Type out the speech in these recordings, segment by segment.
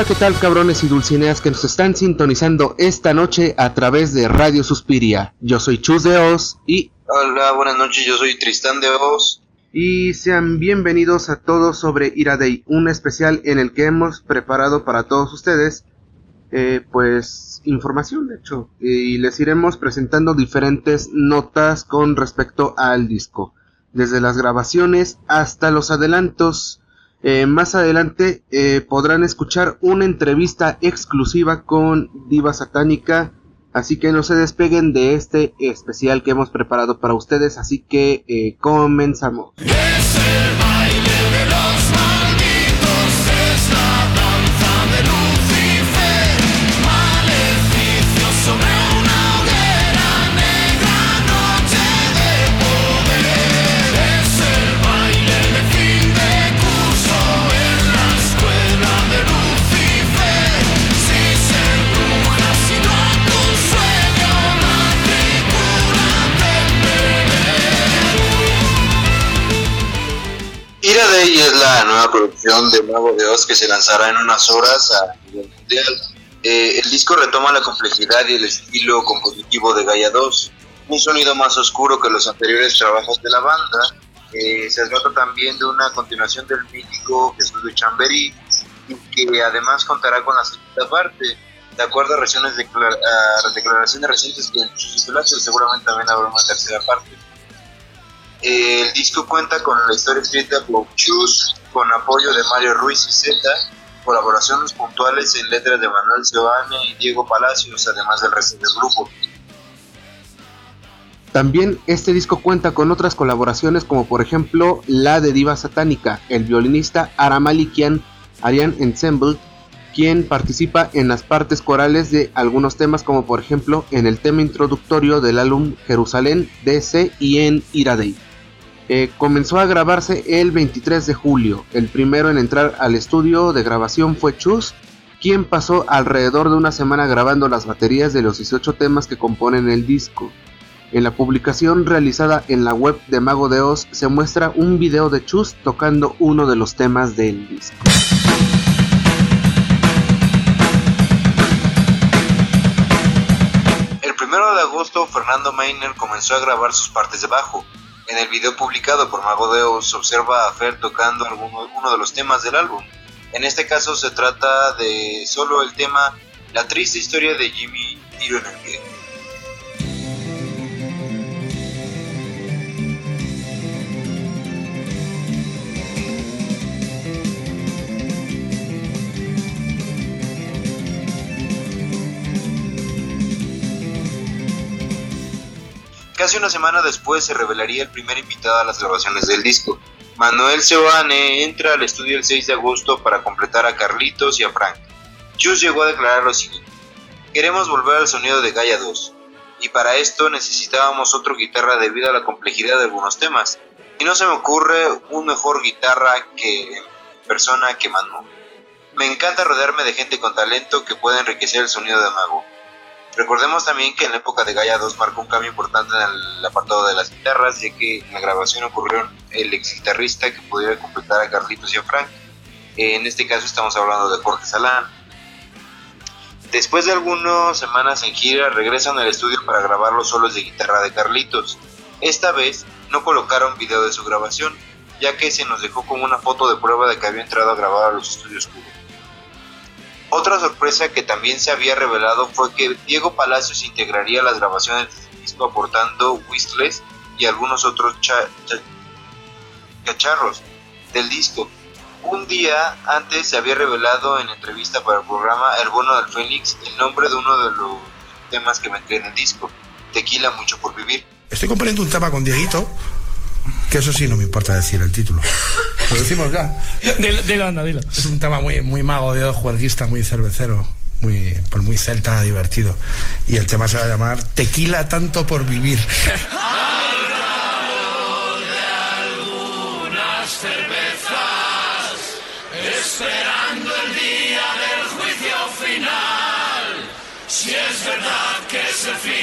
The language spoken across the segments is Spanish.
Hola, ¿qué tal cabrones y dulcineas que nos están sintonizando esta noche a través de Radio Suspiria? Yo soy Chus de Oz y... Hola, buenas noches, yo soy Tristán de Oz. Y sean bienvenidos a todos sobre Ira Day, un especial en el que hemos preparado para todos ustedes, eh, pues, información de hecho, y les iremos presentando diferentes notas con respecto al disco, desde las grabaciones hasta los adelantos eh, más adelante eh, podrán escuchar una entrevista exclusiva con Diva Satánica, así que no se despeguen de este especial que hemos preparado para ustedes, así que eh, comenzamos. La nueva producción de Mago de Oz que se lanzará en unas horas a nivel mundial. Eh, el disco retoma la complejidad y el estilo compositivo de Gaia 2, un sonido más oscuro que los anteriores trabajos de la banda. Eh, se trata también de una continuación del mítico Jesús de Chamberí que además contará con la segunda parte. De acuerdo a, declaraciones recientes que en su seguramente también habrá una tercera parte. El disco cuenta con la historia escrita por Chus, con apoyo de Mario Ruiz y Z, colaboraciones puntuales en letras de Manuel Giovanni y Diego Palacios, además del resto del grupo. También este disco cuenta con otras colaboraciones como por ejemplo la de Diva Satánica, el violinista Aramalikian Arian Ensemble, quien participa en las partes corales de algunos temas como por ejemplo en el tema introductorio del álbum Jerusalén DC y en Iradei. Eh, comenzó a grabarse el 23 de julio. El primero en entrar al estudio de grabación fue Chus, quien pasó alrededor de una semana grabando las baterías de los 18 temas que componen el disco. En la publicación realizada en la web de Mago de Oz se muestra un video de Chus tocando uno de los temas del disco. El primero de agosto Fernando Meiner comenzó a grabar sus partes de bajo, en el video publicado por Mago de se observa a Fer tocando uno de los temas del álbum. En este caso se trata de solo el tema La triste historia de Jimmy Tiro en el pie. Casi una semana después se revelaría el primer invitado a las grabaciones del disco. Manuel Seoane entra al estudio el 6 de agosto para completar a Carlitos y a Frank. Chus llegó a declarar lo siguiente: Queremos volver al sonido de Gaia 2, y para esto necesitábamos otra guitarra debido a la complejidad de algunos temas. Y no se me ocurre un mejor guitarra que persona que Manu. Me encanta rodearme de gente con talento que pueda enriquecer el sonido de Mago. Recordemos también que en la época de Gaia 2 marcó un cambio importante en el apartado de las guitarras, ya que en la grabación ocurrió el ex guitarrista que pudiera completar a Carlitos y a Frank. En este caso estamos hablando de Jorge Salán. Después de algunas semanas en gira, regresan al estudio para grabar los solos de guitarra de Carlitos. Esta vez no colocaron video de su grabación, ya que se nos dejó como una foto de prueba de que había entrado a grabar a los estudios Cubo. Otra sorpresa que también se había revelado fue que Diego Palacios integraría las grabaciones del disco aportando whistles y algunos otros cacharros del disco. Un día antes se había revelado en entrevista para el programa El Bono del Fénix el nombre de uno de los temas que vendría en el disco, Tequila Mucho por Vivir. Estoy componiendo un tema con Dieguito que eso sí no me importa decir el título. Lo decimos ya. Dilo, anda, dilo. Es un tema muy, muy mago de juerguista, muy cervecero, muy, pues muy celta, divertido. Y el tema se va a llamar Tequila tanto por vivir. esperando el día del juicio final. Si es verdad que es el fin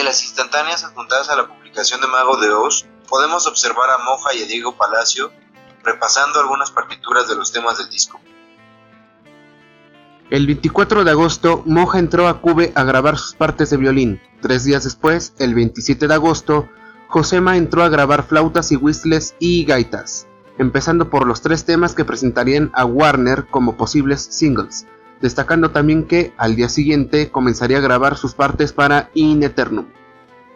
instantáneas adjuntadas a la publicación de Mago de Oz, podemos observar a Moja y a Diego Palacio repasando algunas partituras de los temas del disco. El 24 de agosto, Moja entró a Cube a grabar sus partes de violín. Tres días después, el 27 de agosto, Josema entró a grabar flautas y whistles y gaitas, empezando por los tres temas que presentarían a Warner como posibles singles, destacando también que al día siguiente comenzaría a grabar sus partes para In Eternum.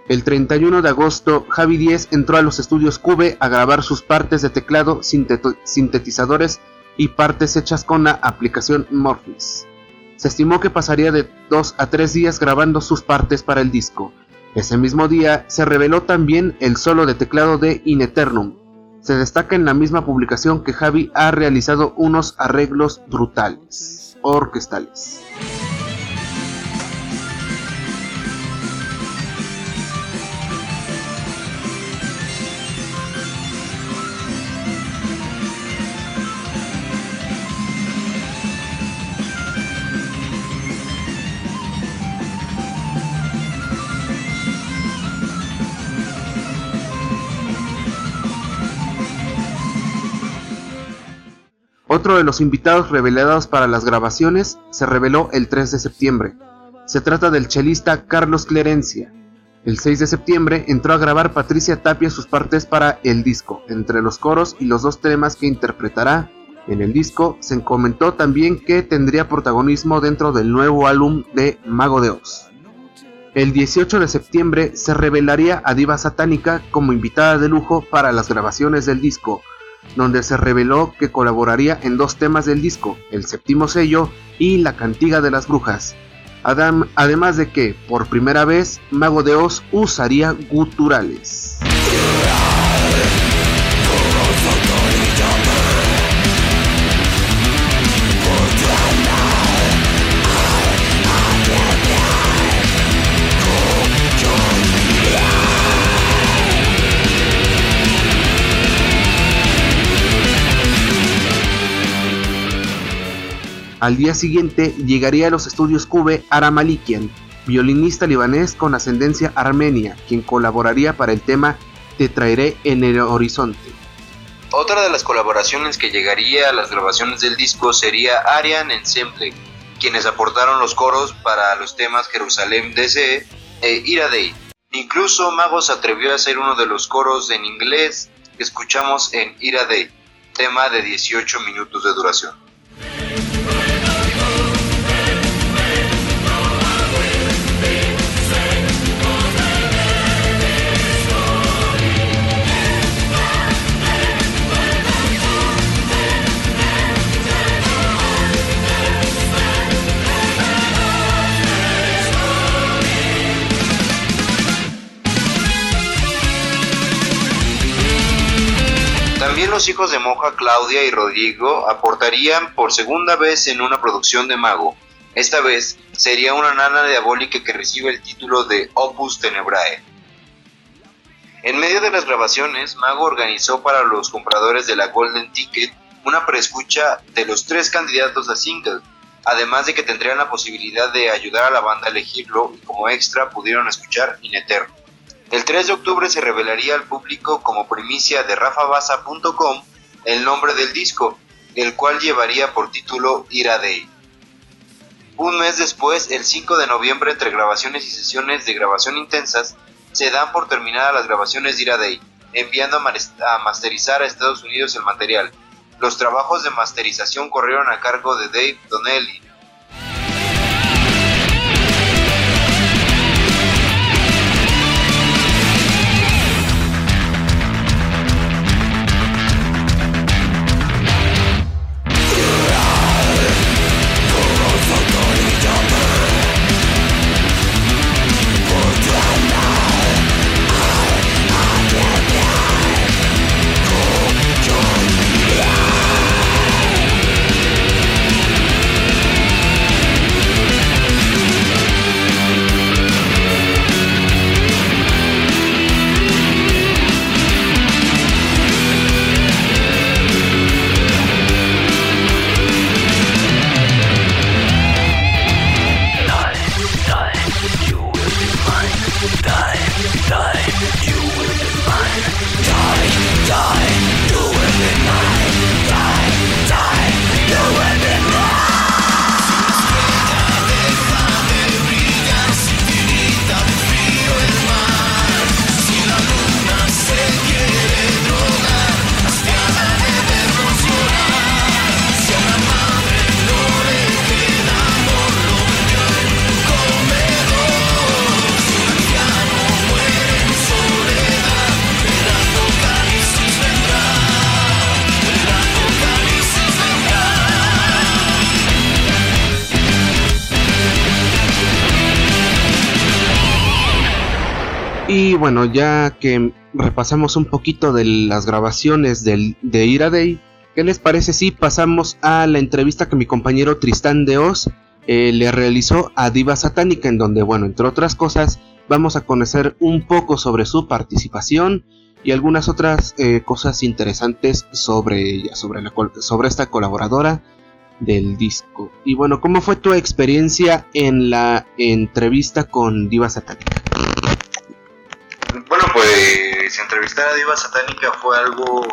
El 31 de agosto, Javi Díez entró a los estudios Cube a grabar sus partes de teclado, sintetizadores y partes hechas con la aplicación Morphis. Se estimó que pasaría de 2 a 3 días grabando sus partes para el disco. Ese mismo día se reveló también el solo de teclado de In Eternum. Se destaca en la misma publicación que Javi ha realizado unos arreglos brutales, orquestales. Otro de los invitados revelados para las grabaciones se reveló el 3 de septiembre. Se trata del chelista Carlos Clerencia. El 6 de septiembre entró a grabar Patricia Tapia sus partes para el disco. Entre los coros y los dos temas que interpretará en el disco, se comentó también que tendría protagonismo dentro del nuevo álbum de Mago de Oz. El 18 de septiembre se revelaría a Diva Satánica como invitada de lujo para las grabaciones del disco, donde se reveló que colaboraría en dos temas del disco, El séptimo sello y La cantiga de las brujas. Adam, además de que, por primera vez, Mago de Oz usaría guturales. Al día siguiente llegaría a los estudios Cube Ara Malikian, violinista libanés con ascendencia armenia, quien colaboraría para el tema Te traeré en el horizonte. Otra de las colaboraciones que llegaría a las grabaciones del disco sería Arian Ensemble, quienes aportaron los coros para los temas Jerusalén DC e Ira Day. Incluso Magos atrevió a hacer uno de los coros en inglés que escuchamos en Ira Day, tema de 18 minutos de duración. Hijos de Moja, Claudia y Rodrigo aportarían por segunda vez en una producción de Mago. Esta vez sería una nana diabólica que recibe el título de Opus Tenebrae. En medio de las grabaciones, Mago organizó para los compradores de la Golden Ticket una preescucha de los tres candidatos a single, además de que tendrían la posibilidad de ayudar a la banda a elegirlo y como extra pudieron escuchar In Eterno. El 3 de octubre se revelaría al público como primicia de rafabasa.com el nombre del disco, el cual llevaría por título Ira Day. Un mes después, el 5 de noviembre, entre grabaciones y sesiones de grabación intensas, se dan por terminadas las grabaciones de Ira Day, enviando a masterizar a Estados Unidos el material. Los trabajos de masterización corrieron a cargo de Dave Donnelly, ya que repasamos un poquito de las grabaciones del, de Ira Day, ¿qué les parece si pasamos a la entrevista que mi compañero Tristán de Oz eh, le realizó a Diva Satánica, en donde, bueno, entre otras cosas, vamos a conocer un poco sobre su participación y algunas otras eh, cosas interesantes sobre ella, sobre, la, sobre esta colaboradora del disco. Y bueno, ¿cómo fue tu experiencia en la entrevista con Diva Satánica? Bueno, pues entrevistar a Diva Satánica fue algo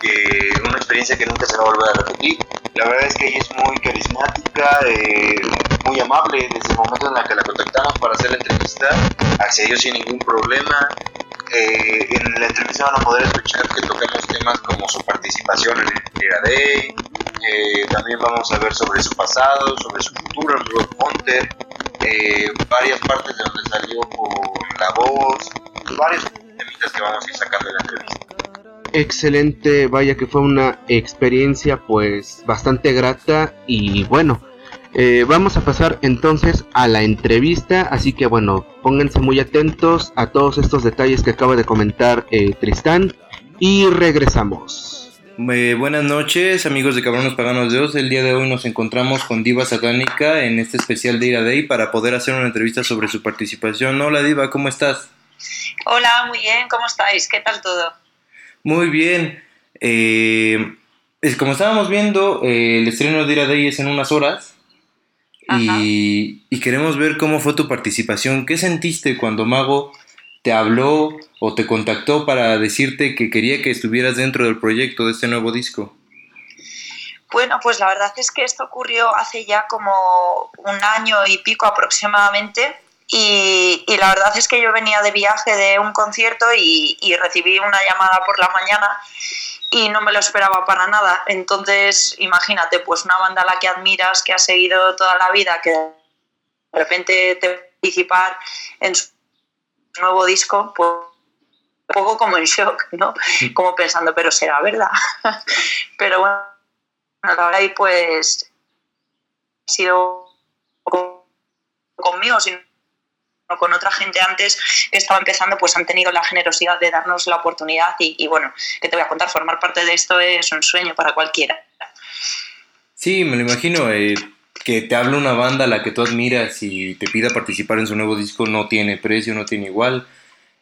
que una experiencia que nunca se va a volver a repetir. La verdad es que ella es muy carismática, eh, muy amable. Desde el momento en el que la contactamos para hacer la entrevista, accedió sin ningún problema. Eh, en la entrevista van a poder escuchar que tocamos temas como su participación en el Era Day, eh, también vamos a ver sobre su pasado, sobre su futuro en Road Hunter, eh, varias partes de donde salió por la voz, varios temitas que vamos a ir sacando en la entrevista. Excelente, vaya que fue una experiencia pues bastante grata y bueno, eh, vamos a pasar entonces a la entrevista, así que bueno, pónganse muy atentos a todos estos detalles que acaba de comentar eh, Tristán y regresamos. Eh, buenas noches amigos de Cabrones Paganos de Dios, el día de hoy nos encontramos con Diva Satánica en este especial de Ira Day para poder hacer una entrevista sobre su participación. Hola Diva, ¿cómo estás? Hola, muy bien, ¿cómo estáis? ¿Qué tal todo? Muy bien. como estábamos viendo, el estreno de Ira Day es en unas horas. Y, queremos ver cómo fue tu participación. ¿Qué sentiste cuando Mago te habló o te contactó para decirte que quería que estuvieras dentro del proyecto de este nuevo disco? Bueno, pues la verdad es que esto ocurrió hace ya como un año y pico aproximadamente. Y, la verdad es que yo venía de viaje de un concierto y, y recibí una llamada por la mañana y no me lo esperaba para nada. Entonces, imagínate, pues una banda a la que admiras, que has seguido toda la vida, que de repente te participar en su nuevo disco, pues un poco como en shock, ¿no? Como pensando, pero será verdad. pero bueno, la verdad, y pues ha sido conmigo, sino con otra gente antes que estaba empezando, pues han tenido la generosidad de darnos la oportunidad y, bueno, que te voy a contar, formar parte de esto es un sueño para cualquiera. Sí, me lo imagino, eh, que te hable una banda a la que tú admiras y te pida participar en su nuevo disco no tiene precio, no tiene igual.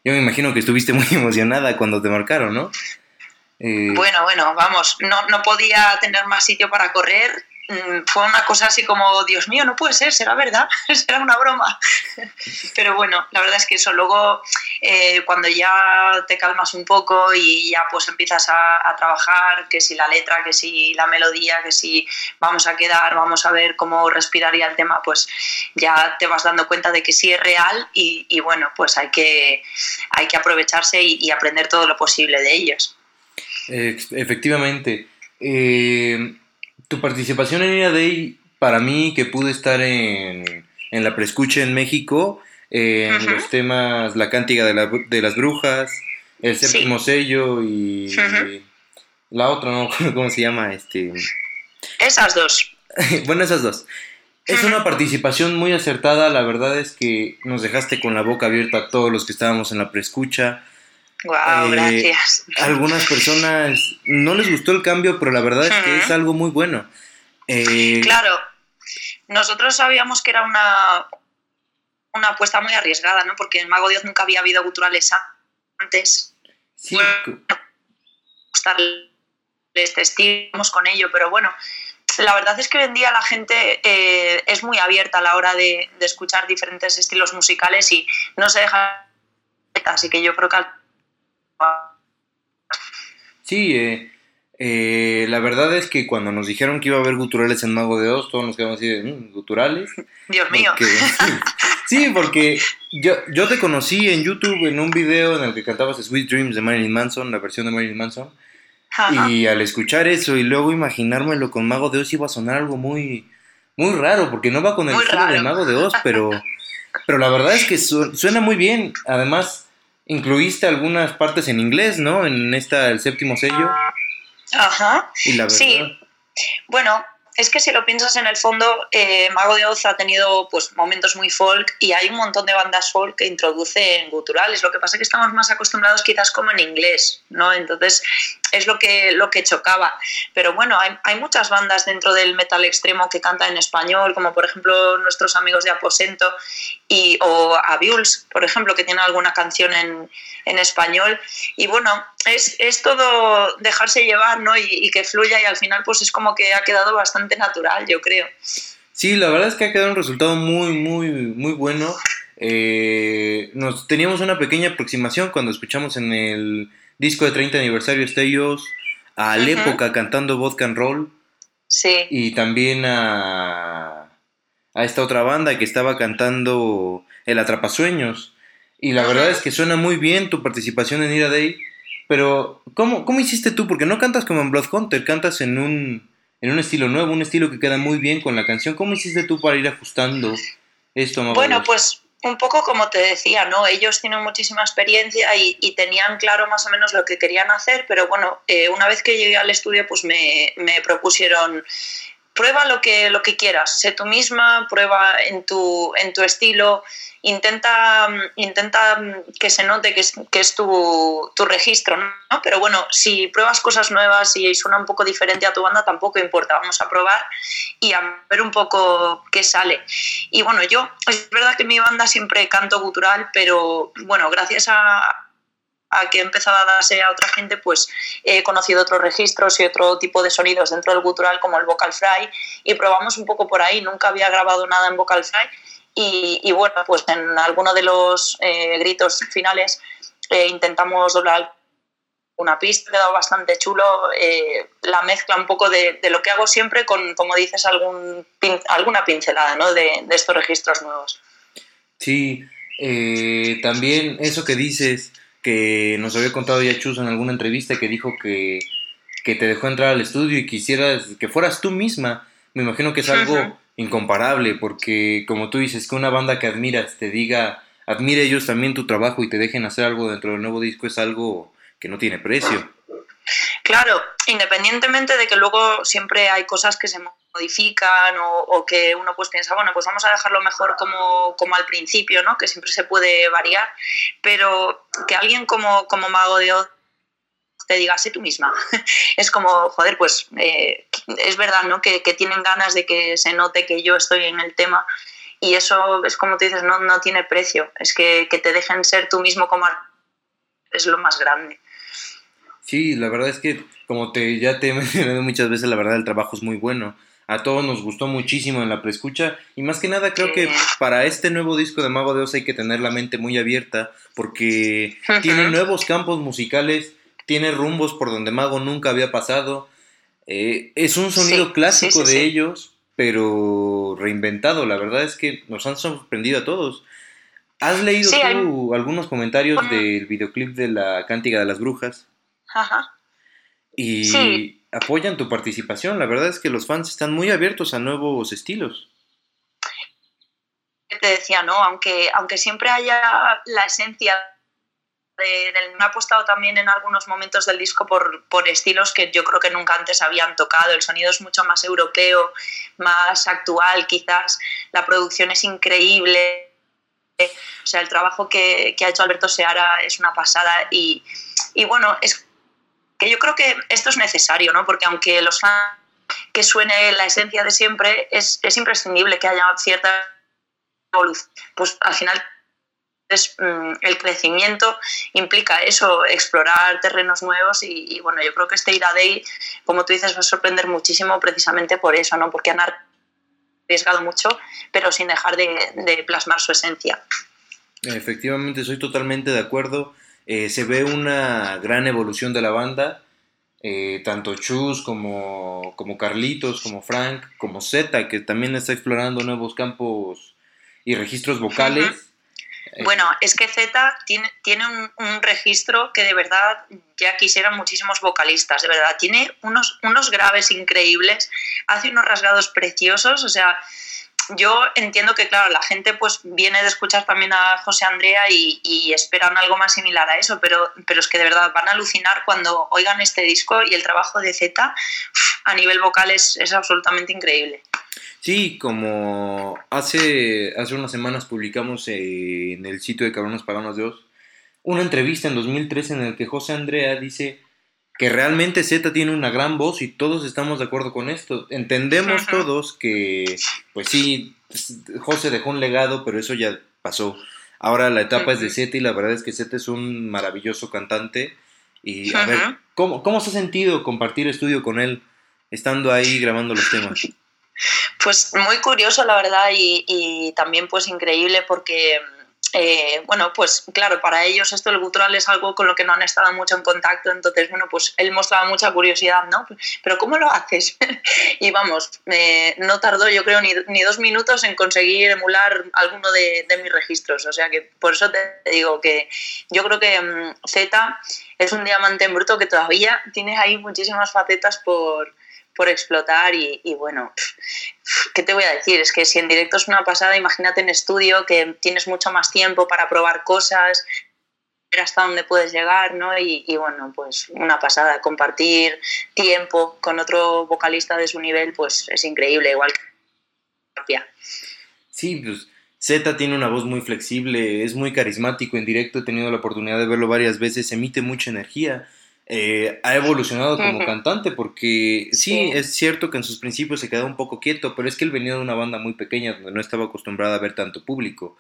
Yo me imagino que estuviste muy emocionada cuando te marcaron, ¿no? Eh, bueno, bueno, vamos, no, no podía tener más sitio para correr fue una cosa así como, Dios mío, no puede ser, será verdad, será una broma. Pero bueno, la verdad es que eso, luego eh, cuando ya te calmas un poco y ya pues empiezas a, trabajar, que si la letra, que si la melodía, que si vamos a quedar, vamos a ver cómo respiraría el tema, pues ya te vas dando cuenta de que sí es real y, bueno, pues hay que, hay que aprovecharse y, aprender todo lo posible de ellos. efectivamente. Eh, tu participación en Ira Day, para mí, que pude estar en, en la preescucha en México, en los temas La Cántiga de, de las Brujas, El Séptimo Sello y la otra, no cómo se llama. este Esas dos. bueno, esas dos. Es una participación muy acertada, la verdad es que nos dejaste con la boca abierta a todos los que estábamos en la preescucha. Wow, eh, gracias. algunas personas no les gustó el cambio, pero la verdad es que es algo muy bueno. Eh, claro, nosotros sabíamos que era una, una apuesta muy arriesgada, ¿no? Porque en Mago Dios nunca había habido guturales antes. Sí. Bueno, estilo con ello, pero bueno, la verdad es que hoy en día la gente eh, es muy abierta a la hora de, de, escuchar diferentes estilos musicales y no se deja así que yo creo que Sí, eh, eh, la verdad es que cuando nos dijeron que iba a haber guturales en Mago de Oz, todos nos quedamos así de, mm, ¿guturales? Dios mío. sí, porque yo, yo te conocí en YouTube en un video en el que cantabas Sweet Dreams de Marilyn Manson, la versión de Marilyn Manson. Y al escuchar eso y luego imaginármelo con Mago de Oz iba a sonar algo muy, muy raro, porque no va con el estilo de Mago de Oz, pero, pero la verdad es que suena muy bien. Además, incluiste algunas partes en inglés, ¿no? En esta, el séptimo sello. Ajá. Sí. Bueno, es que si lo piensas en el fondo, eh, Mago de Oz ha tenido pues, momentos muy folk y hay un montón de bandas folk que introducen guturales. Lo que pasa es que estamos más acostumbrados quizás como en inglés, ¿no? Entonces es lo que, lo que chocaba. Pero bueno, hay, hay muchas bandas dentro del metal extremo que cantan en español, como por ejemplo nuestros amigos de Aposento y, o Abiuls, por ejemplo, que tienen alguna canción en, en español. Y bueno, es, es, todo dejarse llevar ¿no? Y, que fluya y al final pues es como que ha quedado bastante natural, yo creo. Sí, la verdad es que ha quedado un resultado muy, muy, muy bueno. Eh, nos teníamos una pequeña aproximación cuando escuchamos en el disco de 30 aniversario Stellos a la uh -huh. época cantando Vodka and Roll. Sí. Y también a, a esta otra banda que estaba cantando El Atrapasueños. Y la uh -huh. verdad es que suena muy bien tu participación en Ira Day. Pero, ¿cómo, ¿cómo hiciste tú? Porque no cantas como en Blood Hunter, cantas en un, en un estilo nuevo, un estilo que queda muy bien con la canción. ¿Cómo hiciste tú para ir ajustando esto? Bueno, pues un poco como te decía, ¿no? Ellos tienen muchísima experiencia y, y, tenían claro más o menos lo que querían hacer, pero bueno, eh, una vez que llegué al estudio, pues me, me propusieron prueba lo que, lo que quieras, sé tú misma, prueba en tu, en tu estilo, intenta, intenta que se note que es, que es tu, tu registro, ¿no? Pero bueno, si pruebas cosas nuevas y suena un poco diferente a tu banda, tampoco importa, vamos a probar y a ver un poco qué sale. Y bueno, yo, es verdad que mi banda siempre canto gutural, pero bueno, gracias a, a que he empezado a darse a otra gente, pues he conocido otros registros y otro tipo de sonidos dentro del gutural como el vocal fry y probamos un poco por ahí. Nunca había grabado nada en vocal fry y, bueno, pues en alguno de los eh, gritos finales eh, intentamos doblar una pista, ha quedado bastante chulo, eh, la mezcla un poco de, lo que hago siempre con, como dices, algún, pin, alguna pincelada ¿no? de, estos registros nuevos. Sí, también eso que dices, que nos había contado ya Chus en alguna entrevista que dijo que, que te dejó entrar al estudio y quisieras que fueras tú misma. Me imagino que es algo uh -huh. incomparable, porque como tú dices, que una banda que admiras te diga, admire ellos también tu trabajo y te dejen hacer algo dentro del nuevo disco es algo que no tiene precio. Claro, independientemente de que luego siempre hay cosas que se modifican o, que uno pues piensa, bueno, pues vamos a dejarlo mejor como, como al principio, ¿no? Que siempre se puede variar, pero que alguien como, como Mago de Oz te diga, sé tú misma. es como, joder, pues eh, es verdad, ¿no? Que, que, tienen ganas de que se note que yo estoy en el tema y eso es como tú dices, no, no tiene precio. Es que, que te dejen ser tú mismo como es lo más grande. Sí, la verdad es que, como te ya te he mencionado muchas veces, la verdad el trabajo es muy bueno. A todos nos gustó muchísimo en la preescucha y más que nada creo que para este nuevo disco de Mago de Oz hay que tener la mente muy abierta porque tiene nuevos campos musicales, tiene rumbos por donde Mago nunca había pasado. Eh, es un sonido sí, clásico sí, sí, de ellos, pero reinventado. La verdad es que nos han sorprendido a todos. ¿Has leído tú hay... algunos comentarios del videoclip de la Cántica de las Brujas? Ajá. Y sí. apoyan tu participación. La verdad es que los fans están muy abiertos a nuevos estilos. Te decía, ¿no? Aunque, aunque siempre haya la esencia de, de, me ha apostado también en algunos momentos del disco por, por, estilos que yo creo que nunca antes habían tocado. El sonido es mucho más europeo, más actual quizás. La producción es increíble. O sea, el trabajo que, que ha hecho Alberto Seara es una pasada y, y bueno, es que yo creo que esto es necesario, ¿no? Porque aunque los fans que suene la esencia de siempre, es, es imprescindible que haya cierta evolución. Pues al final es, mm, el crecimiento implica eso, explorar terrenos nuevos y, bueno, yo creo que este Ira Day, como tú dices, va a sorprender muchísimo precisamente por eso, ¿no? Porque han arriesgado mucho, pero sin dejar de, de plasmar su esencia. Efectivamente, soy totalmente de acuerdo eh, se ve una gran evolución de la banda. Eh, tanto Chus como, como Carlitos, como Frank, como Z, que también está explorando nuevos campos y registros vocales. Bueno, es que Z tiene, tiene un, un, registro que de verdad ya quisieran muchísimos vocalistas, de verdad. Tiene unos, unos graves increíbles, hace unos rasgados preciosos, o sea, yo entiendo que, claro, la gente pues viene de escuchar también a José Andrea y, esperan algo más similar a eso, pero, pero es que de verdad van a alucinar cuando oigan este disco y el trabajo de Z a nivel vocal es, es absolutamente increíble. Sí, como hace, hace unas semanas publicamos en el sitio de Cabrones Paganos de Dios una entrevista en 2013 en el que José Andrea dice que realmente Z tiene una gran voz y todos estamos de acuerdo con esto. Entendemos todos que, pues sí, José dejó un legado, pero eso ya pasó. Ahora la etapa es de Z y la verdad es que Z es un maravilloso cantante. Y a ver, ¿cómo, ¿cómo se ha sentido compartir estudio con él, estando ahí grabando los temas? Pues muy curioso, la verdad, y, y también pues increíble porque eh, bueno, pues claro, para ellos esto del gutural es algo con lo que no han estado mucho en contacto, entonces, bueno, pues él mostraba mucha curiosidad, ¿no? Pero ¿cómo lo haces? y vamos, no tardó yo creo ni, ni, dos minutos en conseguir emular alguno de, de, mis registros, o sea que por eso te digo que yo creo que um, Z es un diamante en bruto que todavía tiene ahí muchísimas facetas por por explotar y, y, bueno, ¿qué te voy a decir? Es que si en directo es una pasada, imagínate en estudio que tienes mucho más tiempo para probar cosas, ver hasta dónde puedes llegar, ¿no? Y, y, bueno, pues una pasada, compartir tiempo con otro vocalista de su nivel, pues es increíble, igual que Sí, pues Z tiene una voz muy flexible, es muy carismático en directo, he tenido la oportunidad de verlo varias veces, emite mucha energía eh, ha evolucionado como cantante porque sí, es cierto que en sus principios se quedaba un poco quieto, pero es que él venía de una banda muy pequeña donde no estaba acostumbrada a ver tanto público.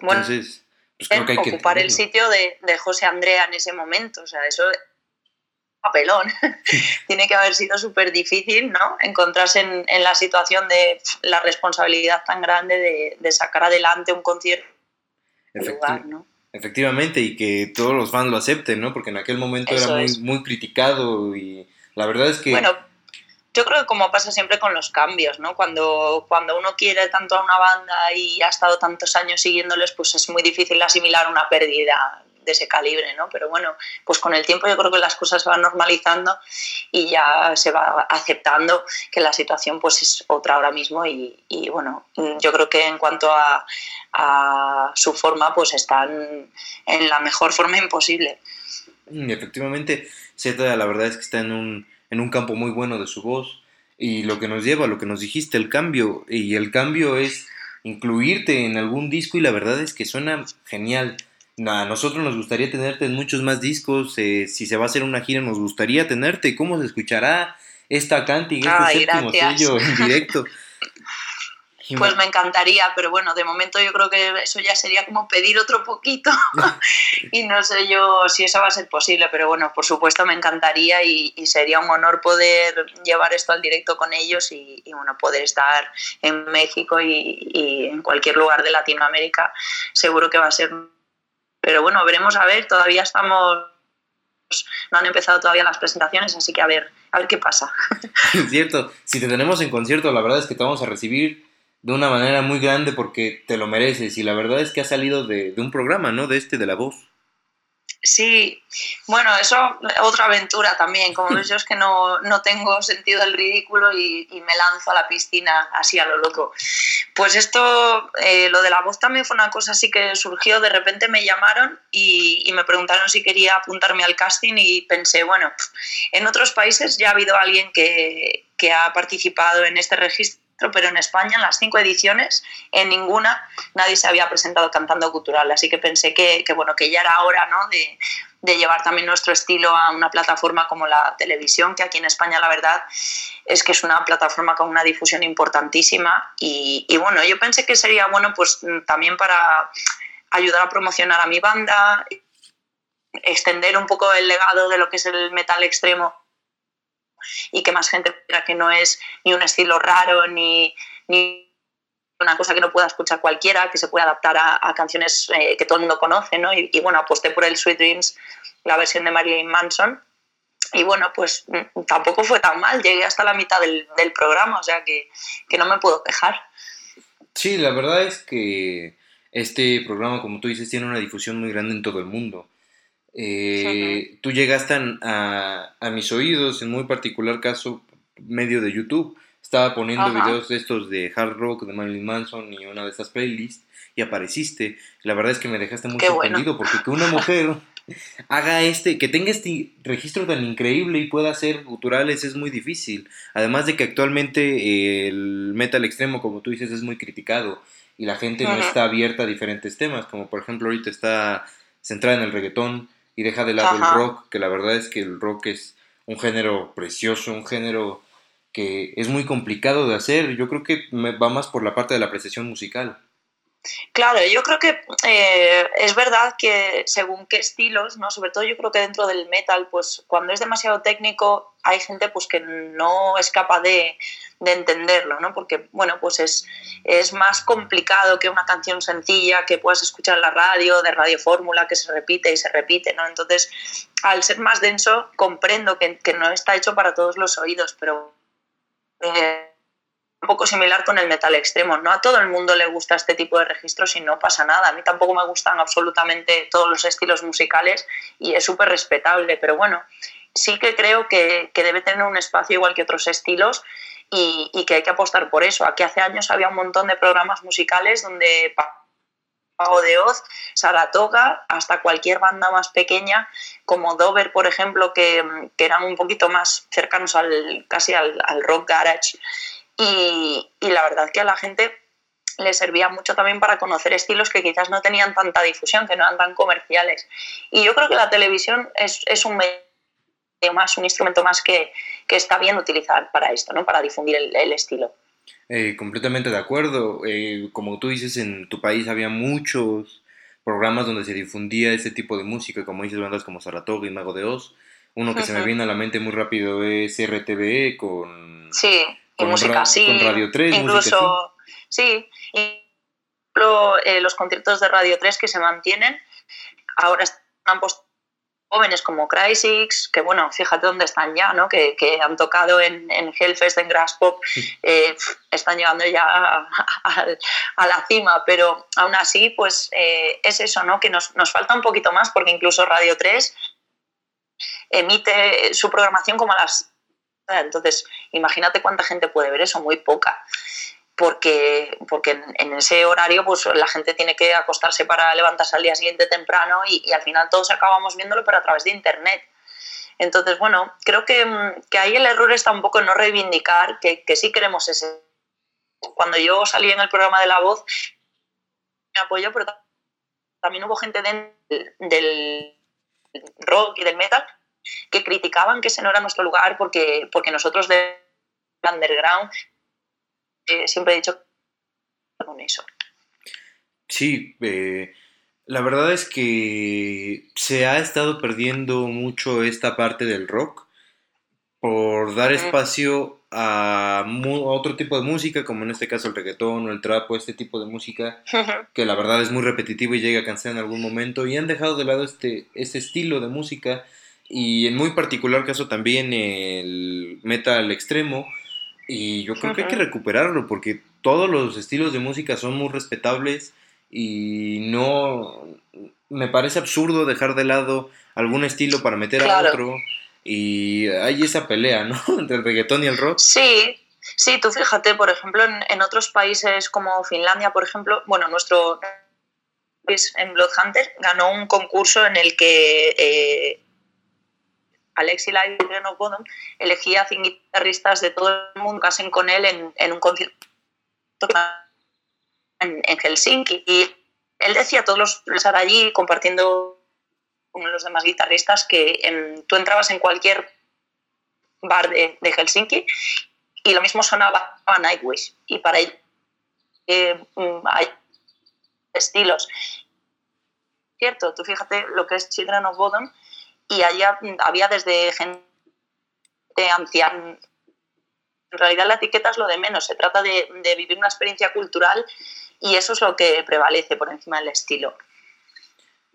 Bueno, Entonces, pues creo que hay ocupar el sitio de, de, José Andrea en ese momento, o sea, eso papelón. Tiene que haber sido súper difícil, ¿no? Encontrarse en, en, la situación de la responsabilidad tan grande de, de sacar adelante un concierto. Lugar, ¿no? Efectivamente, y que todos los fans lo acepten, ¿no? Porque en aquel momento Eso era muy, es. muy criticado y la verdad es que... Bueno, yo creo que como pasa siempre con los cambios, ¿no? Cuando, cuando uno quiere tanto a una banda y ha estado tantos años siguiéndoles, pues es muy difícil asimilar una pérdida de ese calibre, ¿no? Pero bueno, pues con el tiempo yo creo que las cosas se van normalizando y ya se va aceptando que la situación pues es otra ahora mismo y, y bueno, yo creo que en cuanto a, a, su forma pues están en la mejor forma imposible. Mm, efectivamente, Z la verdad es que está en un, en un campo muy bueno de su voz y lo que nos lleva, lo que nos dijiste, el cambio y el cambio es incluirte en algún disco y la verdad es que suena genial a nosotros nos gustaría tenerte en muchos más discos. Eh, si se va a hacer una gira, nos gustaría tenerte. ¿Cómo se escuchará esta canting, este Ay, séptimo gracias. sello en directo? Pues me encantaría, pero bueno, de momento yo creo que eso ya sería como pedir otro poquito y no sé yo si eso va a ser posible, pero bueno, por supuesto me encantaría y, y sería un honor poder llevar esto al directo con ellos y, y bueno, poder estar en México y, y en cualquier lugar de Latinoamérica, seguro que va a ser pero bueno, veremos a ver, todavía estamos no han empezado todavía las presentaciones, así que a ver, a ver qué pasa. Es cierto, si te tenemos en concierto, la verdad es que te vamos a recibir de una manera muy grande porque te lo mereces y la verdad es que ha salido de, de un programa, ¿no? De este, de La Voz. Sí, bueno, eso otra aventura también. Como ves, yo es que no, no tengo sentido del ridículo y, y, me lanzo a la piscina así a lo loco. Pues esto, eh, lo de la voz también fue una cosa así que surgió. De repente me llamaron y, y, me preguntaron si quería apuntarme al casting y pensé, bueno, en otros países ya ha habido alguien que, que ha participado en este registro pero en España, en las cinco ediciones, en ninguna nadie se había presentado cantando cultural. Así que pensé que, que bueno, que ya era hora ¿no? de, de, llevar también nuestro estilo a una plataforma como la televisión, que aquí en España la verdad es que es una plataforma con una difusión importantísima. Y, y bueno, yo pensé que sería bueno pues también para ayudar a promocionar a mi banda, extender un poco el legado de lo que es el metal extremo y que más gente que no es ni un estilo raro ni, ni una cosa que no pueda escuchar cualquiera, que se puede adaptar a, a canciones eh, que todo el mundo conoce, ¿no? Y, y, bueno, aposté por el Sweet Dreams, la versión de Marilyn Manson. Y bueno, pues mm, tampoco fue tan mal, llegué hasta la mitad del, del programa, o sea que, que no me puedo quejar. Sí, la verdad es que este programa, como tú dices, tiene una difusión muy grande en todo el mundo. Eh. Tú llegaste a, mis oídos, en muy particular caso, medio de YouTube. Estaba poniendo videos de estos de hard rock de Marilyn Manson y una de estas playlists y apareciste. La verdad es que me dejaste muy sorprendido porque que una mujer haga este, que tenga este registro tan increíble y pueda hacer guturales es muy difícil. Además de que actualmente el metal extremo, como tú dices, es muy criticado y la gente no está abierta a diferentes temas, como por ejemplo ahorita está centrada en el reggaetón y deja de lado el rock, que la verdad es que el rock es un género precioso, un género que es muy complicado de hacer. Yo creo que va más por la parte de la apreciación musical. Claro, yo creo que eh, es verdad que según qué estilos, ¿no? Sobre todo yo creo que dentro del metal, pues cuando es demasiado técnico hay gente pues que no es capaz de, entenderlo, ¿no? Porque, bueno, pues es, es más complicado que una canción sencilla que puedas escuchar en la radio, de radio fórmula, que se repite y se repite, ¿no? Entonces, al ser más denso, comprendo que, no está hecho para todos los oídos, pero... Eh, un poco similar con el metal extremo. No a todo el mundo le gusta este tipo de registros y no pasa nada. A mí tampoco me gustan absolutamente todos los estilos musicales y es súper respetable, pero bueno, sí que creo que, debe tener un espacio igual que otros estilos y, que hay que apostar por eso. Aquí hace años había un montón de programas musicales donde Pago de Oz, Saratoga, hasta cualquier banda más pequeña, como Dover, por ejemplo, que, eran un poquito más cercanos al, casi al, al rock garage y, la verdad que a la gente le servía mucho también para conocer estilos que quizás no tenían tanta difusión, que no eran tan comerciales. Y yo creo que la televisión es, es un medio más, un instrumento más que, que, está bien utilizar para esto, ¿no? para difundir el, estilo. Eh, completamente de acuerdo. Eh, como tú dices, en tu país había muchos programas donde se difundía ese tipo de música, como dices, bandas como Saratoga y Mago de Oz. Uno que se me viene a la mente muy rápido es RTVE con... Sí y música así. Con Radio 3, incluso, sí, eh, los conciertos de Radio 3 que se mantienen, ahora están jóvenes como Crysis, que bueno, fíjate dónde están ya, ¿no? Que, que han tocado en, en, Hellfest, en Grass Pop, eh, están llegando ya a, la cima, pero aún así, pues eh, es eso, ¿no? Que nos, nos falta un poquito más, porque incluso Radio 3 emite su programación como a las entonces, imagínate cuánta gente puede ver eso, muy poca. Porque, porque en, ese horario pues la gente tiene que acostarse para levantarse al día siguiente temprano y, al final todos acabamos viéndolo pero a través de internet. Entonces, bueno, creo que, que ahí el error está un poco en no reivindicar que, que sí queremos ese. Cuando yo salí en el programa de La Voz, me apoyó, pero también hubo gente del rock y del metal que criticaban que ese no era nuestro lugar porque, porque nosotros de underground eh, siempre he dicho con eso. Sí, eh, la verdad es que se ha estado perdiendo mucho esta parte del rock por dar espacio a, otro tipo de música, como en este caso el reggaetón o el trap o este tipo de música, que la verdad es muy repetitivo y llega a cansar en algún momento, y han dejado de lado este, este estilo de música y en muy particular caso también el metal extremo. Y yo creo que hay que recuperarlo porque todos los estilos de música son muy respetables y no me parece absurdo dejar de lado algún estilo para meter a otro y hay esa pelea, ¿no? Entre el reggaetón y el rock. Sí, sí, tú fíjate, por ejemplo, en, otros países como Finlandia, por ejemplo, bueno, nuestro país en Bloodhunter ganó un concurso en el que eh, Alexi Live y Reno Bodom elegía a cinco guitarristas de todo el mundo que hacen con él en, un concierto en, Helsinki. Y él decía a todos los estar allí compartiendo con los demás guitarristas que tú entrabas en cualquier bar de, Helsinki y lo mismo sonaba a Nightwish. Y para ello eh, hay estilos. Cierto, tú fíjate lo que es Children of Bodom y allá había desde gente anciana. En realidad la etiqueta es lo de menos, se trata de, vivir una experiencia cultural y eso es lo que prevalece por encima del estilo.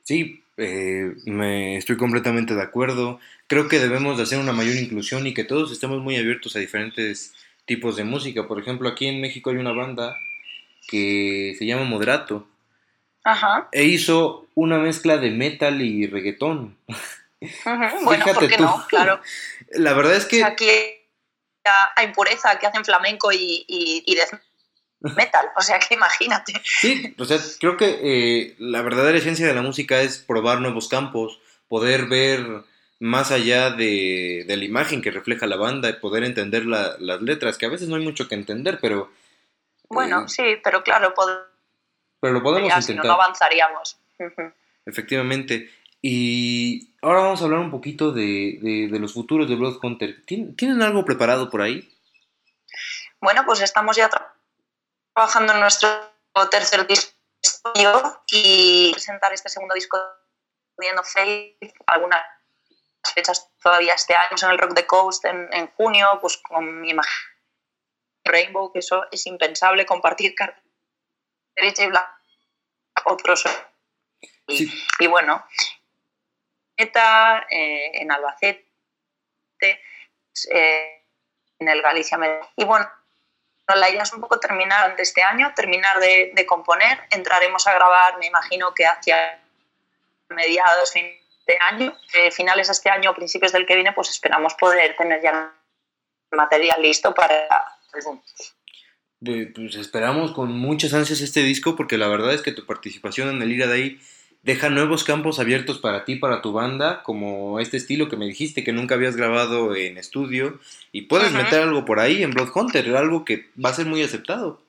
Sí, eh, me estoy completamente de acuerdo. Creo que debemos de hacer una mayor inclusión y que todos estemos muy abiertos a diferentes tipos de música. Por ejemplo, aquí en México hay una banda que se llama Moderato. Ajá. E hizo una mezcla de metal y reggaetón. Bueno, ¿por qué no? Claro. La verdad es que... aquí a, impureza que hacen flamenco y, y, death metal. O sea que imagínate. Sí, o sea, creo que eh, la verdadera esencia de la música es probar nuevos campos, poder ver más allá de, la imagen que refleja la banda y poder entender las letras, que a veces no hay mucho que entender, pero... Bueno, eh, sí, pero claro, pero lo podemos intentar. no, avanzaríamos. Efectivamente. Y ahora vamos a hablar un poquito de, los futuros de Blood Hunter. ¿Tienen algo preparado por ahí? Bueno, pues estamos ya trabajando en nuestro tercer disco y presentar este segundo disco viendo Faith, algunas fechas todavía este año en el Rock the Coast en, junio, pues con mi imagen Rainbow, que eso es impensable compartir carta derecha y blanca otros. Y, y bueno, eh, en Albacete, eh, en el Galicia. Y bueno, la idea es un poco terminar de este año, terminar de, de componer. Entraremos a grabar, me imagino que hacia mediados, fin de año, eh, finales de este año principios del que viene, pues esperamos poder tener ya material listo para Pues esperamos con muchas ansias este disco porque la verdad es que tu participación en el Ira de ahí deja nuevos campos abiertos para ti, para tu banda, como este estilo que me dijiste que nunca habías grabado en estudio y puedes meter algo por ahí en Blood Hunter, algo que va a ser muy aceptado.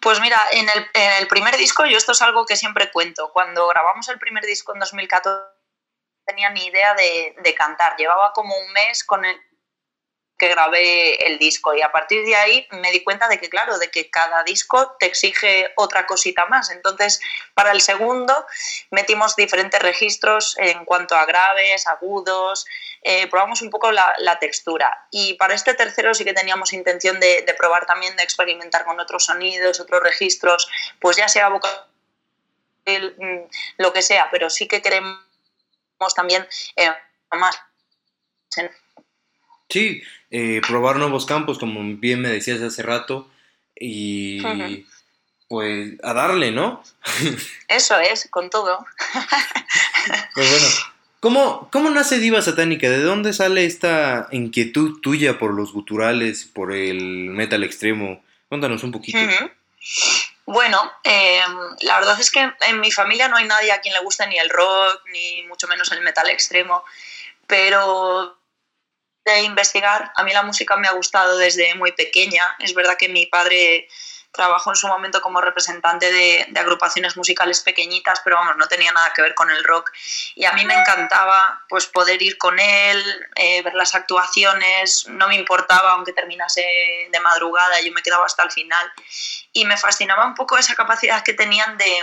Pues mira, en el, en el primer disco, yo esto es algo que siempre cuento, cuando grabamos el primer disco en 2014 tenía ni idea de, de cantar. Llevaba como un mes con el, que grabé el disco y a partir de ahí me di cuenta de que claro, de que cada disco te exige otra cosita más. Entonces, para el segundo metimos diferentes registros en cuanto a graves, agudos, eh, probamos un poco la, textura. Y para este tercero sí que teníamos intención de, probar también, de experimentar con otros sonidos, otros registros, pues ya sea vocal, mm, lo que sea, pero sí que queremos también eh, más. Sí, eh, probar nuevos campos, como bien me decías hace rato, y pues a darle, ¿no? Eso es, con todo. pues bueno, ¿cómo, ¿cómo nace Diva Satánica? ¿De dónde sale esta inquietud tuya por los guturales, por el metal extremo? Cuéntanos un poquito. Bueno, em, la verdad es que en mi familia no hay nadie a quien le guste ni el rock, ni mucho menos el metal extremo, pero de investigar. A mí la música me ha gustado desde muy pequeña. Es verdad que mi padre trabajó en su momento como representante de, agrupaciones musicales pequeñitas, pero vamos, no tenía nada que ver con el rock. Y a mí me encantaba pues poder ir con él, eh, ver las actuaciones, no me importaba aunque terminase de madrugada, yo me quedaba hasta el final. Y me fascinaba un poco esa capacidad que tenían de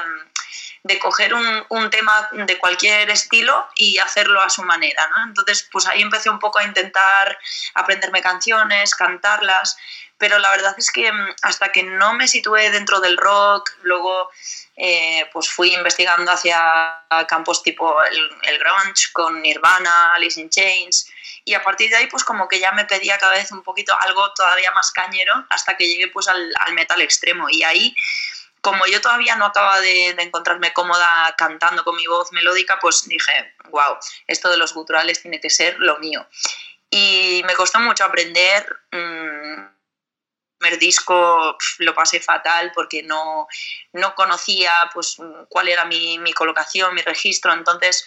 de coger un, un, tema de cualquier estilo y hacerlo a su manera. ¿no? Entonces, pues ahí empecé un poco a intentar aprenderme canciones, cantarlas, pero la verdad es que mm, hasta que no me situé dentro del rock, luego eh, pues fui investigando hacia campos tipo el, el, grunge con Nirvana, Alice in Chains y a partir de ahí pues como que ya me pedía cada vez un poquito algo todavía más cañero hasta que llegué pues al, al metal extremo y ahí como yo todavía no acababa de, encontrarme cómoda cantando con mi voz melódica, pues dije, wow, esto de los guturales tiene que ser lo mío. Y me costó mucho aprender. Mm, el primer disco lo pasé fatal porque no, no conocía pues, cuál era mi, mi, colocación, mi registro, entonces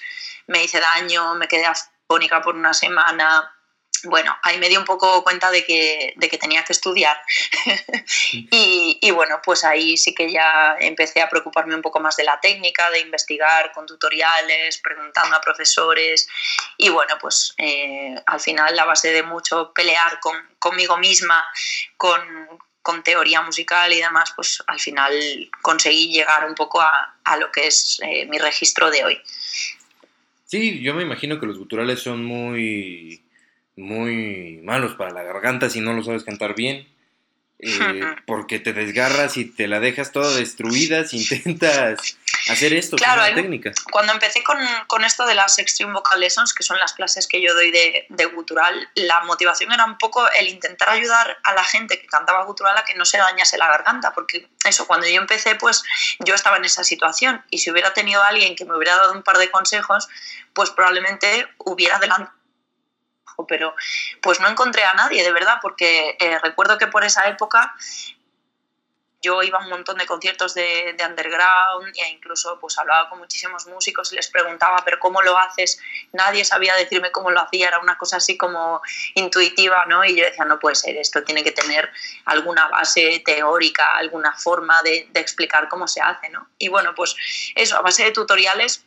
me hice daño, me quedé afónica por una semana, bueno, ahí me di un poco cuenta de que, de que tenía que estudiar. y, y, bueno, pues ahí sí que ya empecé a preocuparme un poco más de la técnica, de investigar con tutoriales, preguntando a profesores. Y bueno, pues eh, al final, la base de mucho pelear con, conmigo misma, con, con teoría musical y demás, pues al final conseguí llegar un poco a, a lo que es eh, mi registro de hoy. Sí, yo me imagino que los guturales son muy muy malos para la garganta si no lo sabes cantar bien. Eh, porque te desgarras y te la dejas toda destruida si intentas hacer esto claro, con técnica. Cuando empecé con, con, esto de las Extreme Vocal Lessons, que son las clases que yo doy de, de, gutural, la motivación era un poco el intentar ayudar a la gente que cantaba gutural a que no se dañase la garganta, porque eso, cuando yo empecé, pues yo estaba en esa situación y si hubiera tenido alguien que me hubiera dado un par de consejos, pues probablemente hubiera adelantado pero pues no encontré a nadie, de verdad, porque eh, recuerdo que por esa época yo iba a un montón de conciertos de, underground e incluso pues hablaba con muchísimos músicos y les preguntaba, pero ¿cómo lo haces? Nadie sabía decirme cómo lo hacía, era una cosa así como intuitiva, ¿no? Y yo decía, no puede ser, esto tiene que tener alguna base teórica, alguna forma de, de explicar cómo se hace, ¿no? Y bueno, pues eso, a base de tutoriales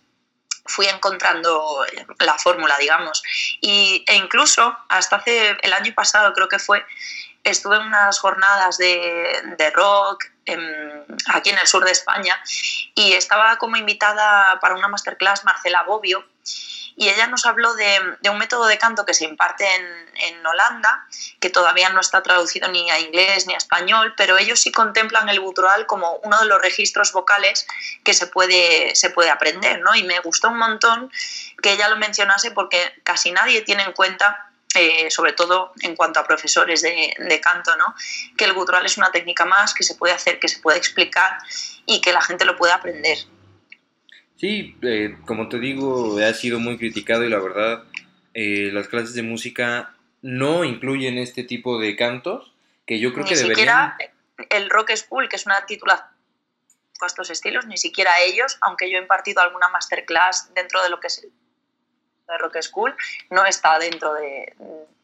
fui encontrando la fórmula, digamos. Y, e incluso hasta hace el año pasado, creo que fue, estuve en unas jornadas de, de rock aquí en el sur de España y estaba como invitada para una masterclass Marcela Bobbio y ella nos habló de, un método de canto que se imparte en, Holanda, que todavía no está traducido ni a inglés ni a español, pero ellos sí contemplan el gutural como uno de los registros vocales que se puede, se puede aprender, ¿no? Y me gustó un montón que ella lo mencionase porque casi nadie tiene en cuenta eh, sobre todo en cuanto a profesores de, de, canto, ¿no? que el gutural es una técnica más que se puede hacer, que se puede explicar y que la gente lo puede aprender. Sí, eh, como te digo, ha sido muy criticado y la verdad, eh, las clases de música no incluyen este tipo de cantos, que yo creo ni que deberían... Siquiera el rock school, que es una titulación con estos estilos, ni siquiera ellos, aunque yo he impartido alguna masterclass dentro de lo que es el rock school, no está dentro de,